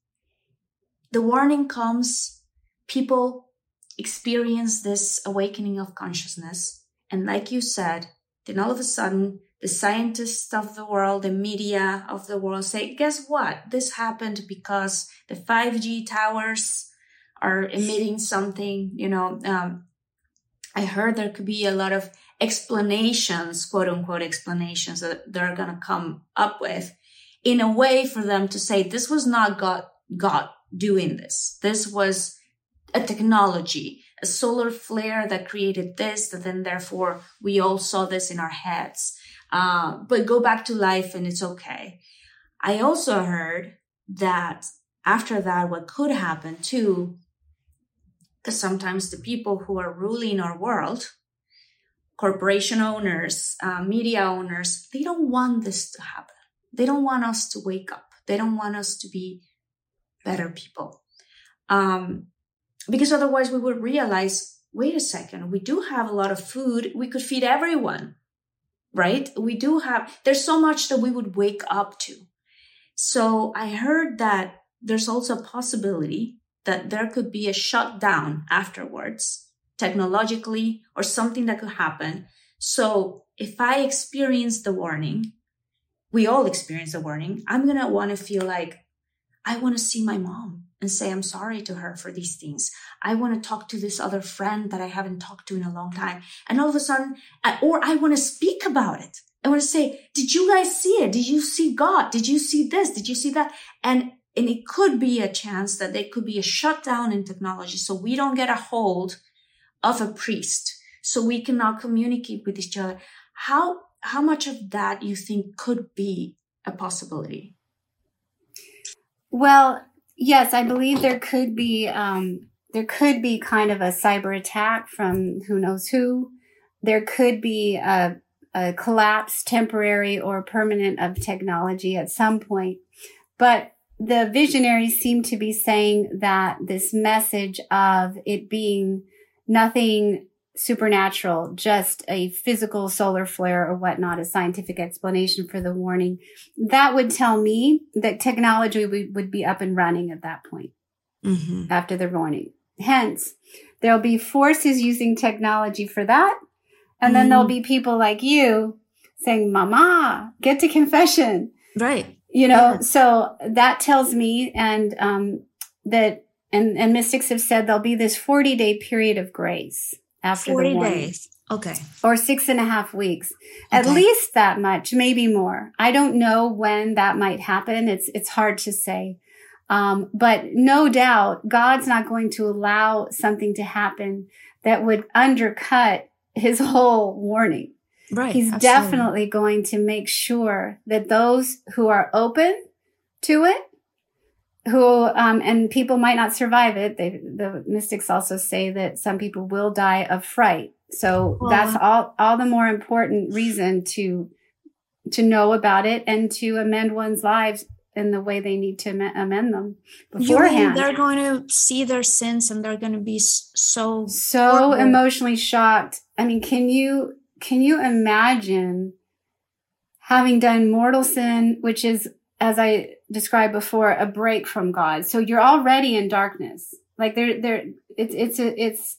The warning comes, people experience this awakening of consciousness. And like you said, then all of a sudden the scientists of the world, the media of the world say, guess what? This happened because the 5G towers are emitting something, you know. Um, I heard there could be a lot of explanations, quote unquote explanations that they're going to come up with in a way for them to say, this was not God, God doing this. This was a technology, a solar flare that created this, that then therefore we all saw this in our heads uh, but go back to life and it's okay. I also heard that after that, what could happen too, because sometimes the people who are ruling our world, corporation owners, uh, media owners, they don't want this to happen. They don't want us to wake up. They don't want us to be better people. Um, because otherwise we would realize wait a second, we do have a lot of food. We could feed everyone right? We do have, there's so much that we would wake up to. So I heard that there's also a possibility that there could be a shutdown afterwards, technologically, or something that could happen. So if I experience the warning, we all experience the warning, I'm going to want to feel like I want to see my mom and say I'm sorry to her for these things. I want to talk to this other friend that I haven't talked to in a long time. And all of a sudden, or I want to speak about it. I want to say, did you guys see it? Did you see God? Did you see this? Did you see that? And and it could be a chance that there could be a shutdown in technology so we don't get a hold of a priest so we cannot communicate with each other how how much of that you think could be a possibility well Yes, I believe there could be um, there could be kind of a cyber attack from who knows who. There could be a, a collapse, temporary or permanent, of technology at some point. But the visionaries seem to be saying that this message of it being nothing supernatural, just a physical solar flare or whatnot, a scientific explanation for the warning, that would tell me that technology would, would be up and running at that point mm-hmm. after the warning. Hence, there'll be forces using technology for that. And then mm-hmm. there'll be people like you saying, Mama, get to confession. Right. You know, yeah. so that tells me and, um, that, and, and mystics have said there'll be this 40 day period of grace after 40 the warning. days. Okay. Or six and a half weeks. At least that much, maybe more. I don't know when that might happen. It's, it's hard to say. Um, but no doubt God's not going to allow something to happen that would undercut his whole warning. Right. He's absolutely. definitely going to make sure that those who are open to it, who um, and people might not survive it. They, the mystics also say that some people will die of fright. So Well- that's all all the more important reason to to know about it and to amend one's lives in the way they need to am- amend them beforehand. they're going to see their sins and they're going to be so so horrible. emotionally shocked. I mean, can you can you imagine having done mortal sin, which is as I described before, a break from God. So you're already in darkness. Like there, there, it's it's a, it's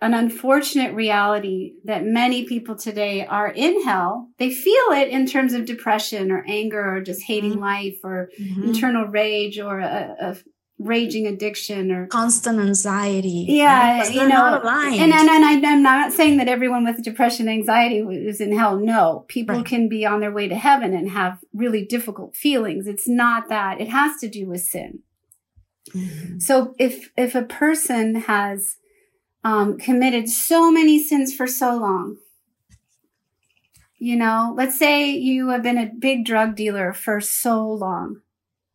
an unfortunate reality that many people today are in hell. They feel it in terms of depression or anger or just hating Mhm. life or Mhm. internal rage or a, a raging addiction or constant anxiety. Yeah, because you know, and, and, and I, I'm not saying that everyone with depression, anxiety is in hell. No, people Right. can be on their way to heaven and have really difficult feelings. It's not that. It has to do with sin. Mhm. So if if a person has um, committed so many sins for so long, you know, let's say you have been a big drug dealer for so long,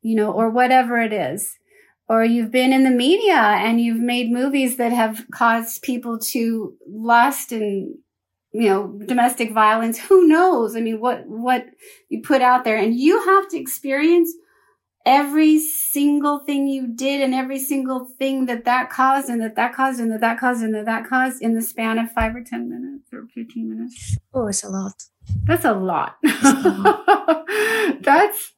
you know, or whatever it is, or you've been in the media and you've made movies that have caused people to lust and you know domestic violence who knows? I mean what what you put out there. And you have to experience every single thing you did and every single thing that that caused and that that caused and that that caused and that that caused in the span of five or ten minutes or 15 minutes. Oh, it's a lot. that's a lot. A (laughs) that's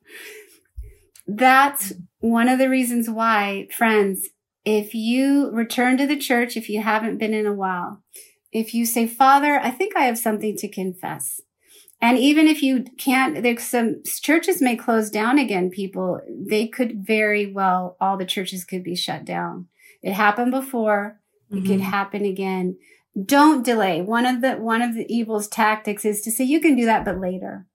that's one of the reasons why friends if you return to the church if you haven't been in a while if you say father i think i have something to confess and even if you can't, there's some churches may close down again, people. They could very well, all the churches could be shut down. It happened before. It could Mhm. happen again. Don't delay. One of the, one of the evil's tactics is to say, you can do that, but later.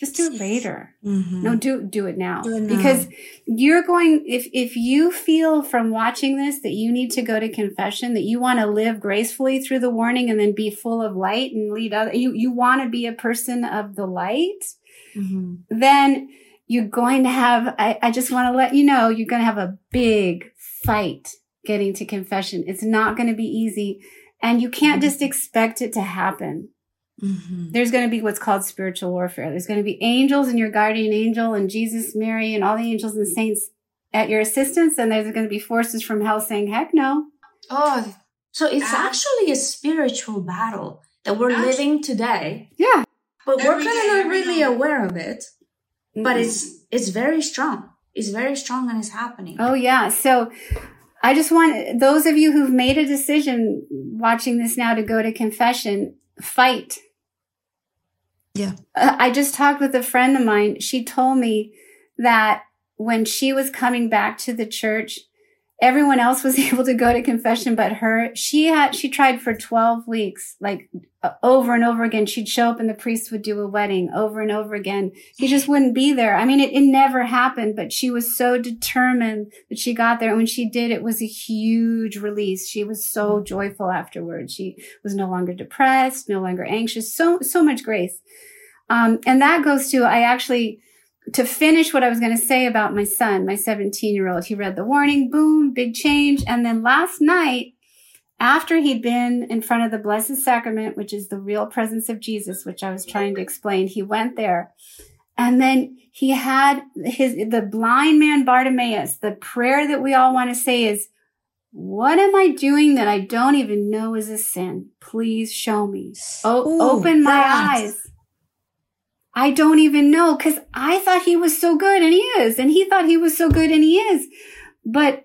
Just do it later. Mhm. No, do, do it now. Do it now. Because you're going, if, if you feel from watching this that you need to go to confession, that you want to live gracefully through the warning and then be full of light and lead other, you, you want to be a person of the light, Mhm. then you're going to have, I, I just want to let you know, you're going to have a big fight getting to confession. It's not going to be easy. And you can't just expect it to happen Mhm. there's going to be what's called spiritual warfare. There's going to be angels and your guardian angel and Jesus, Mary, and all the angels and saints at your assistance. And there's going to be forces from hell saying, heck no. Oh, so it's actually a spiritual battle that we're Actu- living today, Yeah. but we're kind of not really moment. aware of it. But it's it's very strong. It's very strong and it's happening. Oh, yeah. So I just want those of you who've made a decision watching this now to go to confession, fight. Yeah. Uh, I just talked with a friend of mine. She told me that when she was coming back to the church, everyone else was (laughs) able to go to confession but her. She had, she tried for 12 weeks, like uh, over and over again. She'd show up and the priest would do a wedding over and over again. He just wouldn't be there. I mean, it, it never happened, but she was so determined that she got there. And when she did, it was a huge release. She was so joyful afterwards. She was no longer depressed, no longer anxious. So, so much grace. Um, and that goes to, I actually, to finish what I was going to say about my son, my 17 year old, he read the warning, boom, big change. And then last night, after he'd been in front of the Blessed Sacrament, which is the real presence of Jesus, which I was trying to explain, he went there. And then he had his, the blind man Bartimaeus, the prayer that we all want to say is, what am I doing that I don't even know is a sin? Please show me. O- Ooh, open my eyes. I don't even know because I thought he was so good and he is, and he thought he was so good and he is. But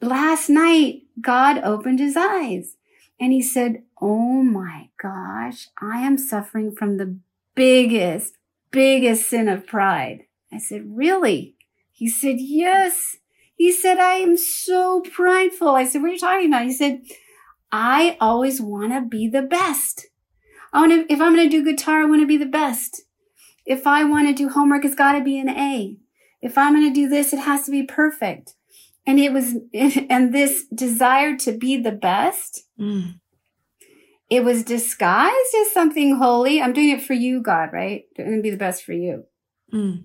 last night, God opened his eyes and he said, Oh my gosh, I am suffering from the biggest, biggest sin of pride. I said, Really? He said, Yes. He said, I am so prideful. I said, What are you talking about? He said, I always want to be the best. I want to, if I'm going to do guitar, I want to be the best. If I want to do homework, it's got to be an A. If I'm going to do this, it has to be perfect. And it was, (laughs) and this desire to be the best, mm. it was disguised as something holy. I'm doing it for you, God, right? I'm going to be the best for you. Mm.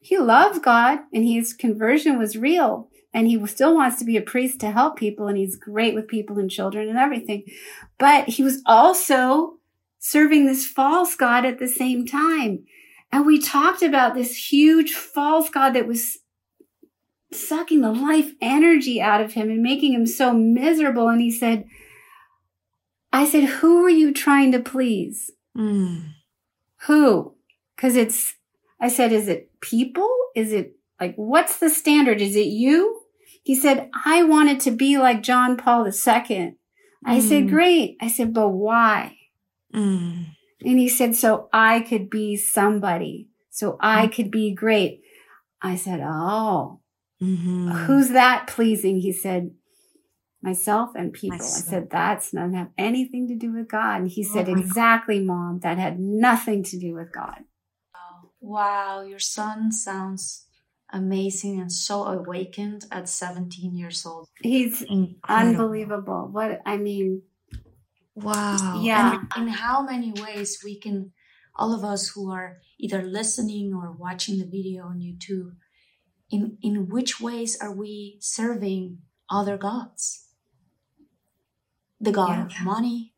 He loves God and his conversion was real and he still wants to be a priest to help people and he's great with people and children and everything. But he was also serving this false God at the same time. And we talked about this huge false God that was sucking the life energy out of him and making him so miserable. And he said, I said, who are you trying to please? Mm. Who? Cause it's, I said, is it people? Is it like, what's the standard? Is it you? He said, I wanted to be like John Paul II. Mm. I said, mm. great. I said, but why? Mm. And he said, so I could be somebody. So I mm. could be great. I said, oh, mm-hmm. who's that pleasing? He said, myself and people. Myself. I said, that's doesn't have anything to do with God. And he oh said, exactly, God. mom, that had nothing to do with God. Wow, your son sounds amazing and so awakened at 17 years old. He's Incredible. unbelievable. What I mean, wow. Yeah. And in how many ways we can, all of us who are either listening or watching the video on YouTube, in, in which ways are we serving other gods? The God yeah. of money,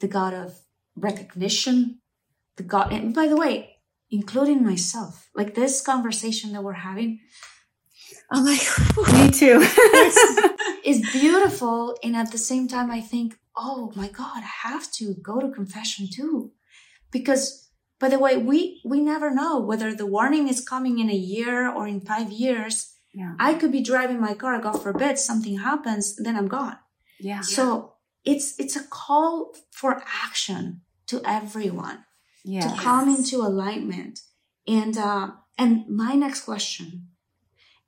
the God of recognition, the God, and by the way, including myself. Like this conversation that we're having. Oh I'm like, (laughs) me too. it's, (laughs) beautiful. And at the same time, I think, oh my God, I have to go to confession too. Because by the way, we, we never know whether the warning is coming in a year or in five years. Yeah. I could be driving my car, God forbid something happens, then I'm gone. Yeah. So it's, it's a call for action to everyone yes. to come into alignment. And uh, and my next question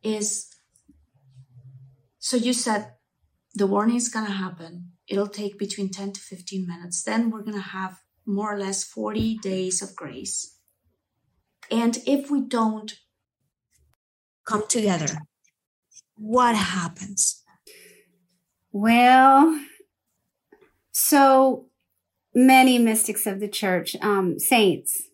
is: so you said the warning is gonna happen. It'll take between ten to fifteen minutes. Then we're gonna have more or less forty days of grace. And if we don't come together, what happens? Well, so many mystics of the church, um, saints.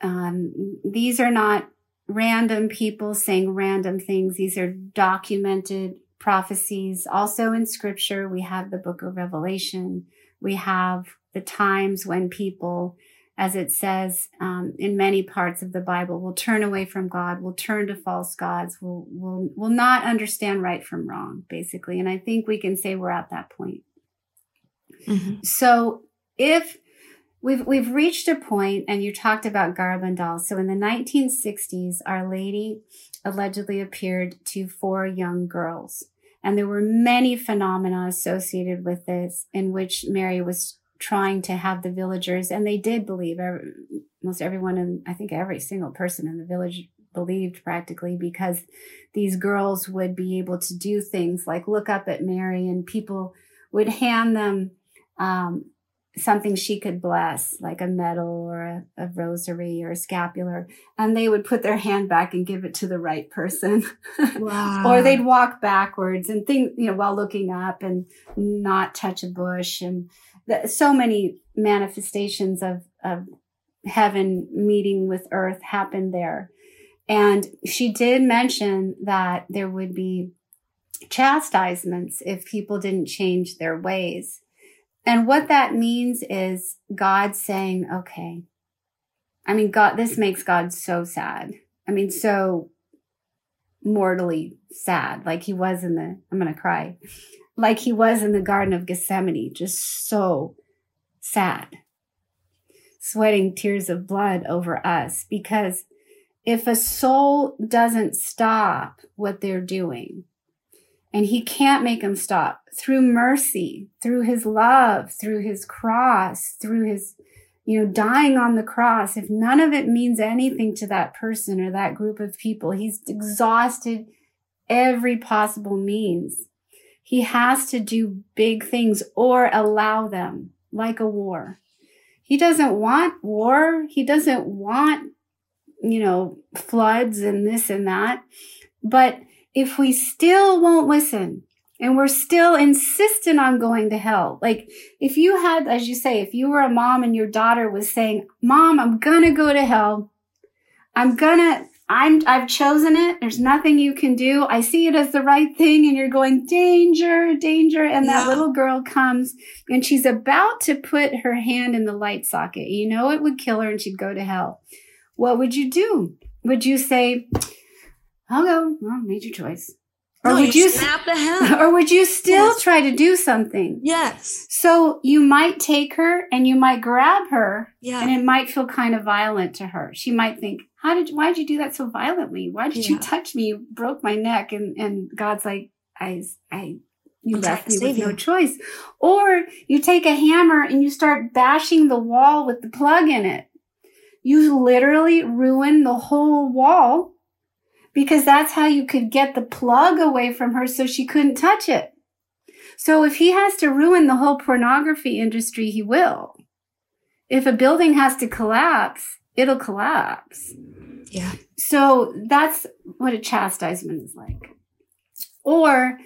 Um, these are not random people saying random things. These are documented prophecies. Also in scripture, we have the book of Revelation. We have the times when people, as it says um, in many parts of the Bible, will turn away from God, will turn to false gods, will will will not understand right from wrong, basically. And I think we can say we're at that point. Mm-hmm. So if we've we've reached a point and you talked about Garabandal. So in the 1960s, Our Lady allegedly appeared to four young girls. And there were many phenomena associated with this in which Mary was trying to have the villagers, and they did believe, most everyone, and I think every single person in the village believed practically because these girls would be able to do things like look up at Mary and people would hand them um, something she could bless, like a medal or a, a, rosary or a scapular, and they would put their hand back and give it to the right person. (laughs) Wow. or they'd walk backwards and think, you know, while looking up and not touch a bush. And the, so many manifestations of, of heaven meeting with earth happened there. And she did mention that there would be chastisements if people didn't change their ways. And what that means is God saying, okay, I mean, God, this makes God so sad. I mean, so mortally sad, like he was in the, I'm going to cry, like he was in the Garden of Gethsemane, just so sad, sweating tears of blood over us. Because if a soul doesn't stop what they're doing, and he can't make them stop through mercy, through his love, through his cross, through his, you know, dying on the cross. If none of it means anything to that person or that group of people, he's exhausted every possible means. He has to do big things or allow them like a war. He doesn't want war. He doesn't want, you know, floods and this and that. But if we still won't listen and we're still insistent on going to hell, like if you had, as you say, if you were a mom and your daughter was saying, mom, I'm going to go to hell. I'm to, I'm, I've chosen it. There's nothing you can do. I see it as the right thing. And you're going, danger, danger. And yeah. that little girl comes and she's about to put her hand in the light socket. You know, it would kill her and she'd go to hell. What would you do? Would you say, I'll go. Well, made your choice. Or no, would you, you snap the (laughs) hand? Or would you still yes. try to do something? Yes. So you might take her and you might grab her, yeah. and it might feel kind of violent to her. She might think, "How did? Why did you do that so violently? Why did yeah. you touch me? You broke my neck." And and God's like, "I, I, you I'm left me with you. no choice." Or you take a hammer and you start bashing the wall with the plug in it. You literally ruin the whole wall because that's how you could get the plug away from her so she couldn't touch it. So if he has to ruin the whole pornography industry, he will. If a building has to collapse, it'll collapse. Yeah. So that's what a chastisement is like. Or,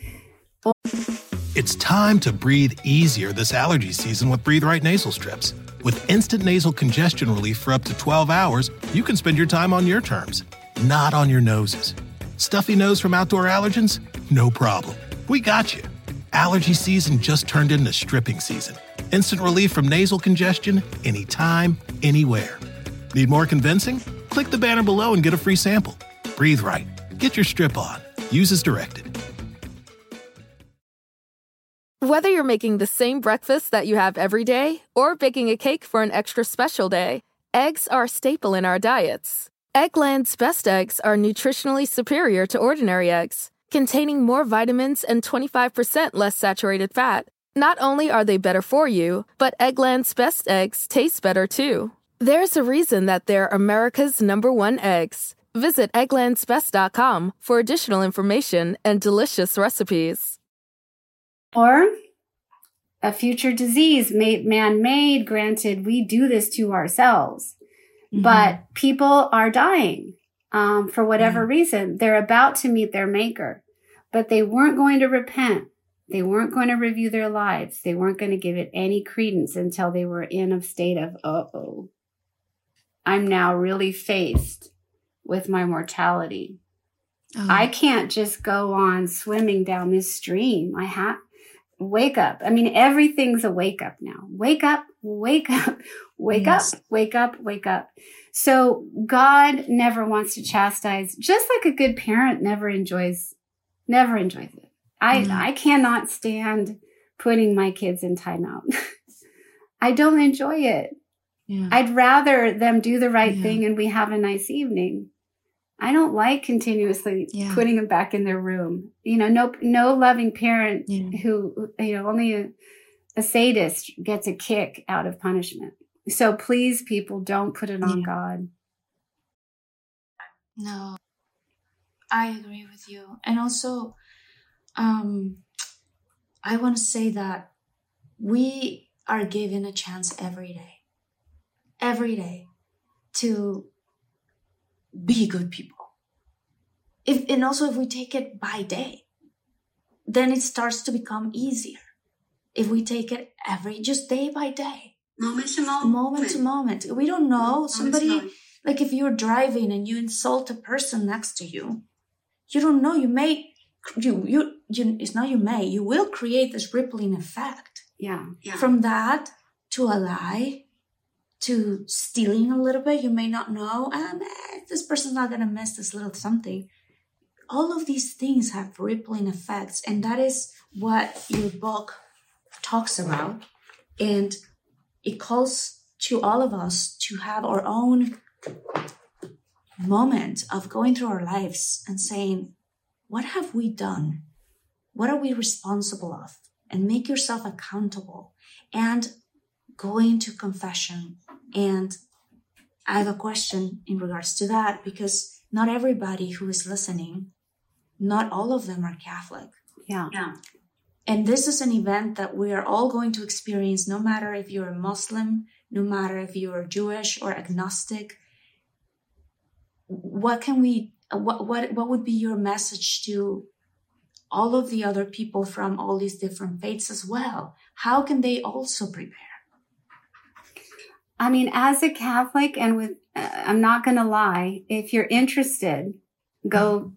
it's time to breathe easier this allergy season with Breathe Right nasal strips. With instant nasal congestion relief for up to 12 hours, you can spend your time on your terms not on your noses. Stuffy nose from outdoor allergens? No problem. We got you. Allergy season just turned into stripping season. Instant relief from nasal congestion anytime, anywhere. Need more convincing? Click the banner below and get a free sample. Breathe right. Get your strip on. Use as directed. Whether you're making the same breakfast that you have every day or baking a cake for an extra special day, eggs are a staple in our diets. Eggland's best eggs are nutritionally superior to ordinary eggs, containing more vitamins and 25% less saturated fat. Not only are they better for you, but Eggland's best eggs taste better too. There's a reason that they're America's number one eggs. Visit egglandsbest.com for additional information and delicious recipes. Or a future disease made man-made, granted, we do this to ourselves. Mm-hmm. But people are dying um, for whatever yeah. reason. They're about to meet their maker, but they weren't going to repent. They weren't going to review their lives. They weren't going to give it any credence until they were in a state of, uh oh, I'm now really faced with my mortality. Oh. I can't just go on swimming down this stream. I have wake up. I mean, everything's a wake up now. Wake up, wake (laughs) up, wake yes. up, wake up, wake up. So God never wants to chastise, just like a good parent never enjoys, never enjoys it. I, mm-hmm. I cannot stand putting my kids in timeout. (laughs) I don't enjoy it. Yeah. I'd rather them do the right yeah. thing and we have a nice evening. I don't like continuously yeah. putting them back in their room. You know, no no loving parent who you know only a, a sadist gets a kick out of punishment. So please, people, don't put it on yeah. God. No, I agree with you. And also, um, I want to say that we are given a chance every day, every day to be good people. If, and also, if we take it by day, then it starts to become easier. If we take it every, just day by day, moment to moment. Moment to moment. We don't know. Somebody, like if you're driving and you insult a person next to you, you don't know. You may, you, you, you, it's not you may, you will create this rippling effect. Yeah. yeah. From that to a lie to stealing a little bit, you may not know, ah, man, this person's not going to miss this little something. All of these things have rippling effects. And that is what your book talks about. And it calls to all of us to have our own moment of going through our lives and saying, what have we done? What are we responsible of? And make yourself accountable and going to confession. And I have a question in regards to that because not everybody who is listening, not all of them are Catholic. Yeah. Yeah. And this is an event that we are all going to experience, no matter if you're a Muslim, no matter if you're Jewish or agnostic. What can we, what, what, what would be your message to all of the other people from all these different faiths as well? How can they also prepare? I mean, as a Catholic, and with, uh, I'm not going to lie, if you're interested, go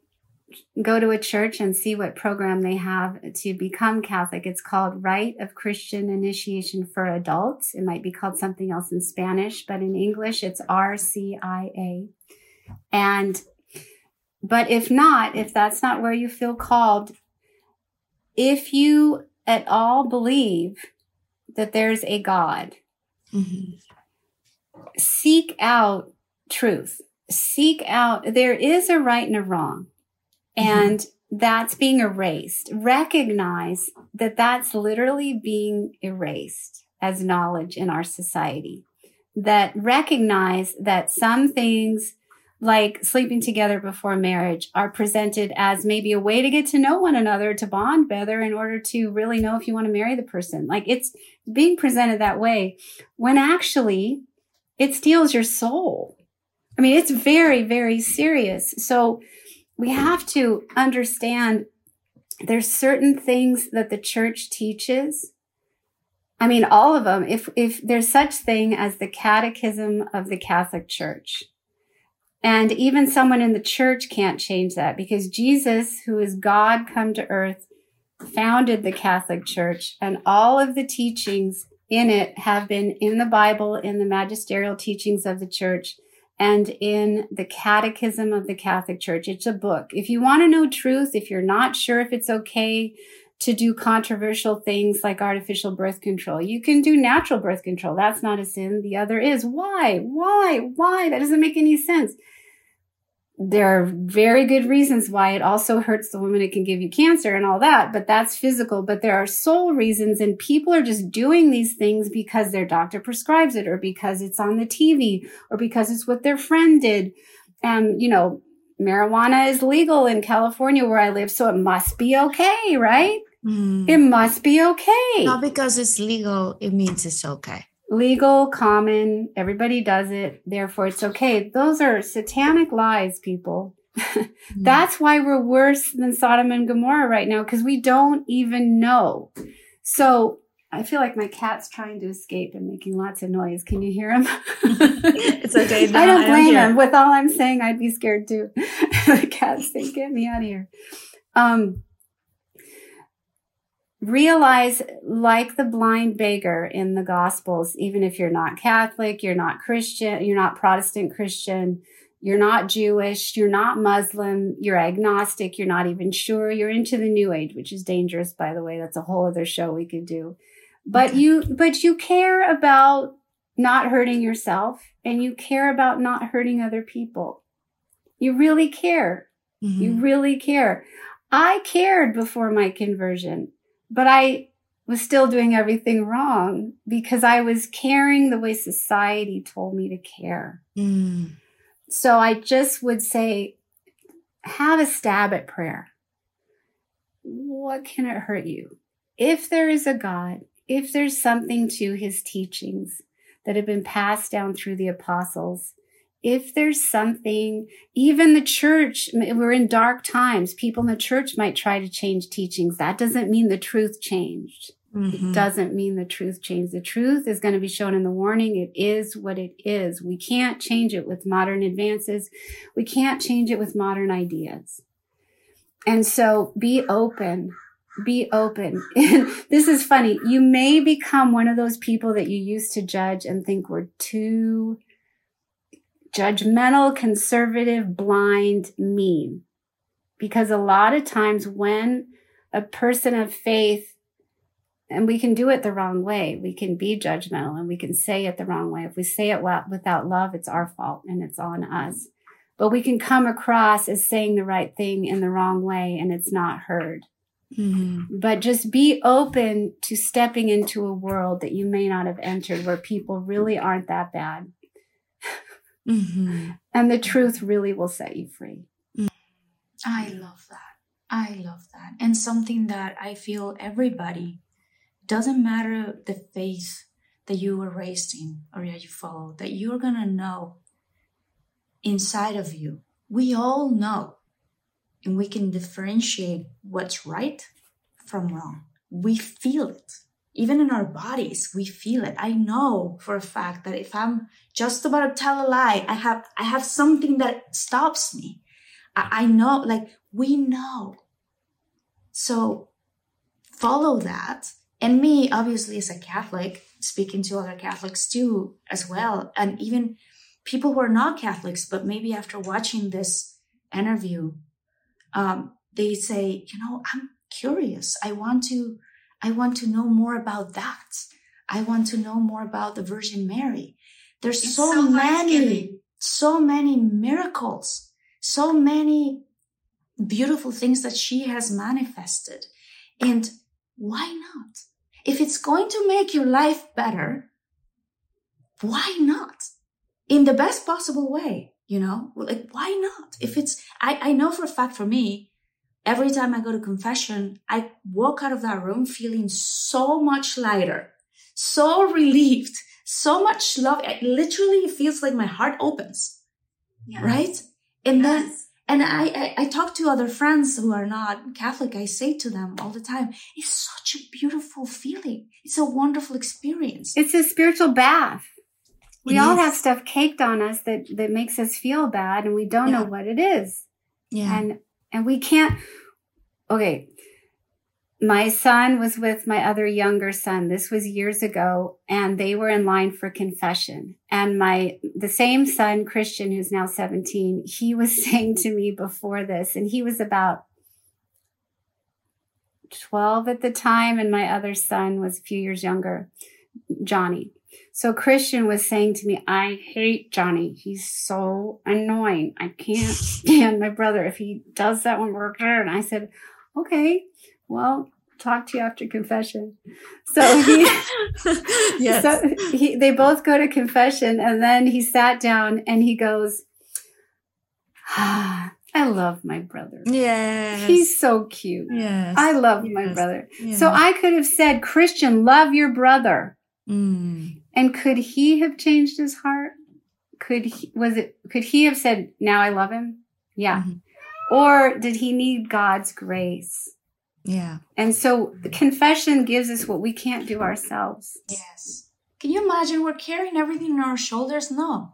go to a church and see what program they have to become Catholic. It's called Rite of Christian Initiation for Adults. It might be called something else in Spanish, but in English, it's RCIA. And, but if not, if that's not where you feel called, if you at all believe that there's a God, Mhm. seek out truth. Seek out, there is a right and a wrong. Mm-hmm. And that's being erased. Recognize that that's literally being erased as knowledge in our society. That recognize that some things like sleeping together before marriage are presented as maybe a way to get to know one another, to bond better in order to really know if you want to marry the person. Like it's being presented that way when actually it steals your soul. I mean, it's very, very serious. So we have to understand there's certain things that the church teaches. I mean, all of them. If, if there's such thing as the catechism of the Catholic Church, and even someone in the church can't change that because Jesus, who is God come to earth, founded the Catholic Church and all of the teachings in it have been in the Bible, in the magisterial teachings of the church and in the Catechism of the Catholic Church. It's a book. If you want to know truth, if you're not sure if it's okay to do controversial things like artificial birth control, you can do natural birth control. That's not a sin. The other is. Why? Why? Why? That doesn't make any sense. There are very good reasons why it also hurts the woman. It can give you cancer and all that, but that's physical. But there are soul reasons and people are just doing these things because their doctor prescribes it or because it's on the TV or because it's what their friend did. And, you know, marijuana is legal in California where I live, so it must be okay, right? Mm. It must be okay. Not because it's legal, it means it's okay. Legal, common, everybody does it, therefore it's okay. Those are satanic lies, people. (laughs) That's why we're worse than Sodom and Gomorrah right now, because we don't even know. So I feel like my cat's trying to escape and making lots of noise. Can you hear him? (laughs) It's okay. (laughs) No, I don't I don't blame hear. him. With all I'm saying, I'd be scared too. the cat's saying, "Get me out of here." Um, realize, like the blind beggar in the Gospels, even if you're not Catholic, you're not Christian, you're not Protestant Christian, you're not Jewish, you're not Muslim, you're agnostic, you're not even sure, you're into the New Age, which is dangerous, by the way. That's a whole other show we could do. But Okay. you, but you care about not hurting yourself and you care about not hurting other people. You really care. Mhm. You really care. I cared before my conversion, but I was still doing everything wrong because I was caring the way society told me to care. Mm. So I just would say, have a stab at prayer. What can it hurt you? If there is a God, if there's something to his teachings that have been passed down through the apostles, if there's something, even the church, we're in dark times. People in the church might try to change teachings. That doesn't mean the truth changed. Mhm. It doesn't mean the truth changed. The truth is going to be shown in the warning. It is what it is. We can't change it with modern advances. We can't change it with modern ideas. And so be open. Be open. (laughs) this is funny. You may become one of those people that you used to judge and think were too judgmental, conservative, blind, mean. Because a lot of times when a person of faith and we can do it the wrong way. We can be judgmental and we can say it the wrong way. If we say it without love, it's our fault and it's on us. But we can come across as saying the right thing in the wrong way and it's not heard. Mhm. But just be open to stepping into a world that you may not have entered where people really aren't that bad. Mhm. And the truth really will set you free. I love that. I love that. And something that I feel everybody doesn't matter the faith that you were raised in or that you follow that you're going to know inside of you. We all know and we can differentiate what's right from wrong. We feel it. Even in our bodies, we feel it. I know for a fact that if I'm just about to tell a lie, I have I have something that stops me. I, I know, like we know. So follow that. And me, obviously, as a Catholic, speaking to other Catholics too, as well, and even people who are not Catholics, but maybe after watching this interview, um, they say, you know, I'm curious. I want to, I want to know more about that. I want to know more about the Virgin Mary. There's It's so, so many, so many miracles, so many beautiful things that she has manifested. And why not? If it's going to make your life better, why not? In the best possible way, you know? Like, why not? If it's, I, I know for a fact for me, every time I go to confession, I walk out of that room feeling so much lighter, so relieved, so much love. It literally feels like my heart opens, Yes. right? And then and I, I, I talk to other friends who are not Catholic. I say to them all the time, it's such a beautiful feeling. It's a wonderful experience. It's a spiritual bath. We It all is. have stuff caked on us that, that makes us feel bad and we don't know what it is. Yeah. And and we can't okay. My son was with my other younger son. This was years ago, and they were in line for confession. And my the same son, Christian, who's now 17, he was (laughs) saying to me before this, and he was about 12 at the time, and my other son was a few years younger, Johnny. So Christian was saying to me, I hate Johnny. He's so annoying. I can't stand my brother if he does that when we're there. And I said, okay, well, talk to you after confession. So he, (laughs) (laughs) yes. so he, they both go to confession and then he sat down and he goes, ah, I love my brother. Yeah. He's so cute. yes. I love my brother. So I could have said, Christian, love your brother. Mm. And could he have changed his heart? Could he, was it, could he have said, now I love him? Yeah. Mhm. Or did he need God's grace? Yeah. And so the confession gives us what we can't do ourselves. Yes. Can you imagine we're carrying everything on our shoulders? No.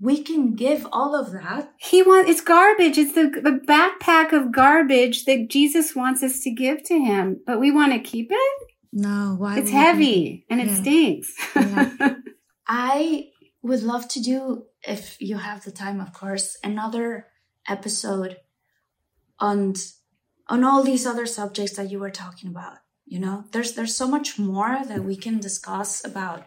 We can give all of that. He wants, it's garbage. It's the, the backpack of garbage that Jesus wants us to give to him, but we want to keep it. No, why? It's we? heavy and it Yeah. stinks. Yeah. (laughs) I would love to do, if you have the time, of course, another episode on on all these other subjects that you were talking about. You know, there's there's so much more that we can discuss about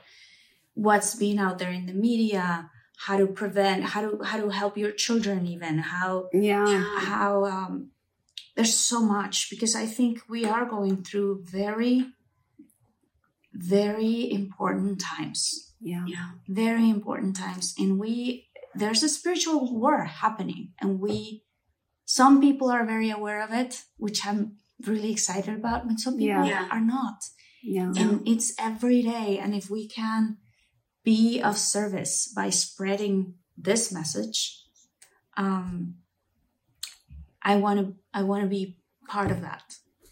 what's being out there in the media, how to prevent, how to how to help your children, even how yeah. how um, there's so much because I think we are going through very very important times Yeah. yeah very important times and we there's a spiritual war happening and we some people are very aware of it which i'm really excited about but some people Yeah. are not Yeah. and it's every day and if we can be of service by spreading this message um i want to i want to be part of that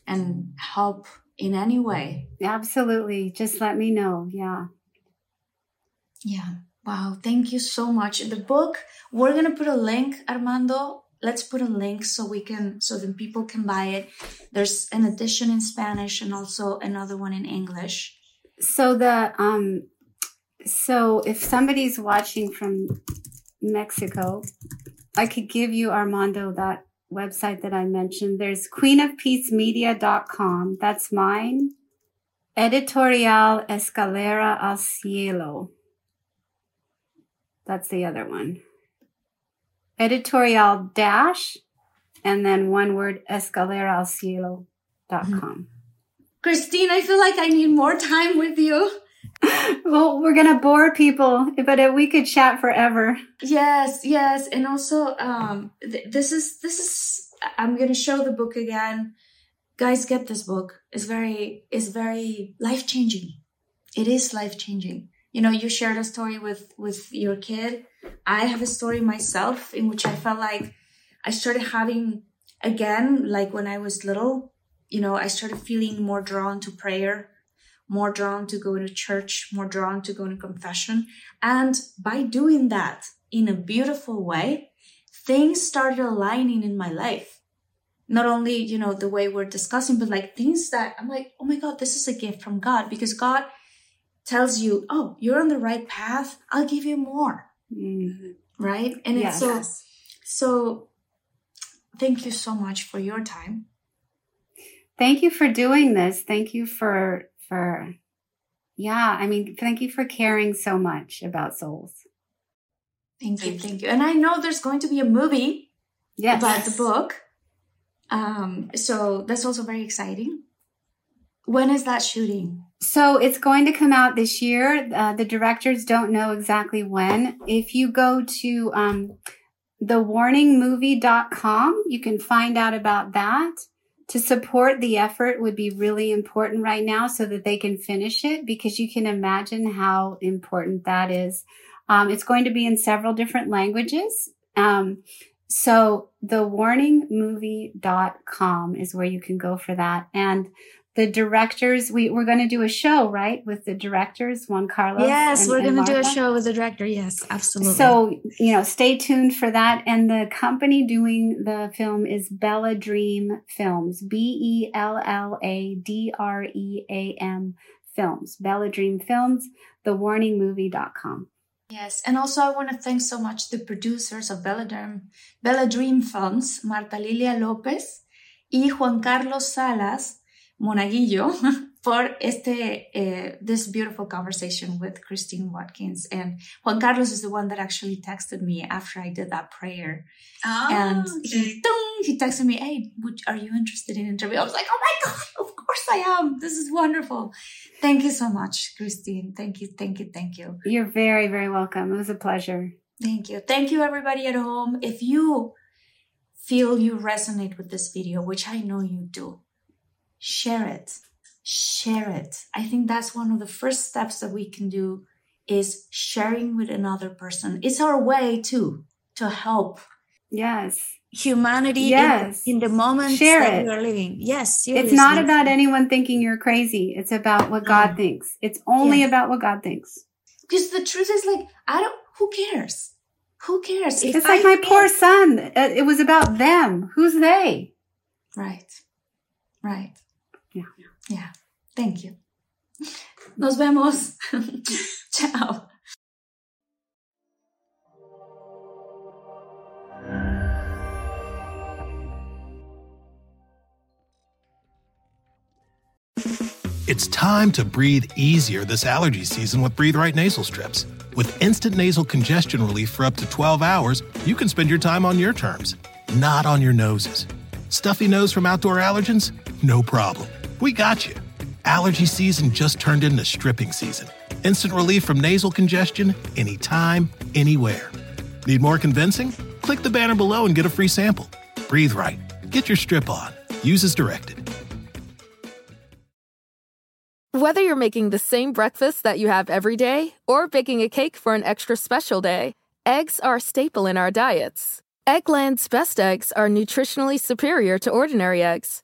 and help in any way Absolutely. Just let me know. Yeah. Yeah. Wow. Thank you so much. The book, we're going to put a link, Armando. Let's put a link so we can, so then people can buy it. There's an edition in Spanish and also another one in English. So the um so if somebody's watching from Mexico, I could give you Armando that website that I mentioned. There's queenofpeacemedia.com. That's mine. Editorial Escalera al Cielo. That's the other one. Editorial dash and then one word escalera al cielo.com. Mm-hmm. Christine, I feel like I need more time with you. (laughs) well, we're gonna bore people, but we could chat forever. Yes, yes. And also, um, th- this is, this is, I'm going to show the book again. Guys, get this book. It's very, it's very life changing. it is life changing. You know, you shared a story with with your kid. I have a story myself in which I felt like I started having again, like when I was little, you know, I started feeling more drawn to prayer, more drawn to go to church, more drawn to go to confession. And by doing that in a beautiful way, things started aligning in my life. Not only, you know, the way we're discussing, but like things that I'm like, oh my God, this is a gift from God because God tells you, oh, you're on the right path. I'll give you more. Mm-hmm. Right. And Yes. it's so, so thank you so much for your time. Thank you for doing this. Thank you for for yeah, I mean, thank you for caring so much about souls. Thank you. Thank you. And I know there's going to be a movie Yes. about the book. Um, so that's also very exciting. When is that shooting? So it's going to come out this year. Uh, the directors don't know exactly when. If you go to um, thewarningmovie.com, you can find out about that. To support the effort would be really important right now so that they can finish it because you can imagine how important that is. Um, it's going to be in several different languages. Um, so thewarningmovie.com is where you can go for that. And the directors, we, we're going to do a show, right? With the directors, Juan Carlos. yes, and- we're going to do a show with the director. Yes, absolutely. So, you know, stay tuned for that. And the company doing the film is Bella Dream Films, B E L L A D R E A M Films, Bella Dream Films, thewarningmovie.com. Yes, and also I want to thank so much the producers of Bella Dream, Bella Dream Films, Marta Lilia López y Juan Carlos Salas Monaguillo, (laughs) for este uh, this beautiful conversation with Christine Watkins. And Juan Carlos is the one that actually texted me after I did that prayer, Oh, and okay. he ding, he texted me, "Hey, would, are you interested in interview?" I was like, "Oh my god, of course I am! This is wonderful." Thank you so much, Christine. Thank you, thank you, thank you. You're very, very welcome. It was a pleasure. Thank you. Thank you, everybody at home. If you feel you resonate with this video, which I know you do, share it. Share it. I think that's one of the first steps that we can do is sharing with another person. It's our way too to help. Yes. humanity Yes. in, the moment Share that it. we are living. Yes, It's not about anyone thinking you're crazy. It's about what God Mm. thinks. It's only Yes. about what God thinks. Because the truth is like, I don't, who cares? Who cares? If It's I like my feel- poor son. It was about them. Who's they? Right. Right. Yeah. Yeah. Thank you. Nos vemos. (laughs) Ciao. It's time to breathe easier this allergy season with Breathe Right nasal strips. With instant nasal congestion relief for up to 12 hours, you can spend your time on your terms, not on your noses. Stuffy nose from outdoor allergens? No problem. We got you. Allergy season just turned into stripping season. Instant relief from nasal congestion anytime, anywhere. Need more convincing? Click the banner below and get a free sample. Breathe Right. Get your strip on. Use as directed. Whether you're making the same breakfast that you have every day or baking a cake for an extra special day, eggs are a staple in our diets. Eggland's best eggs are nutritionally superior to ordinary eggs,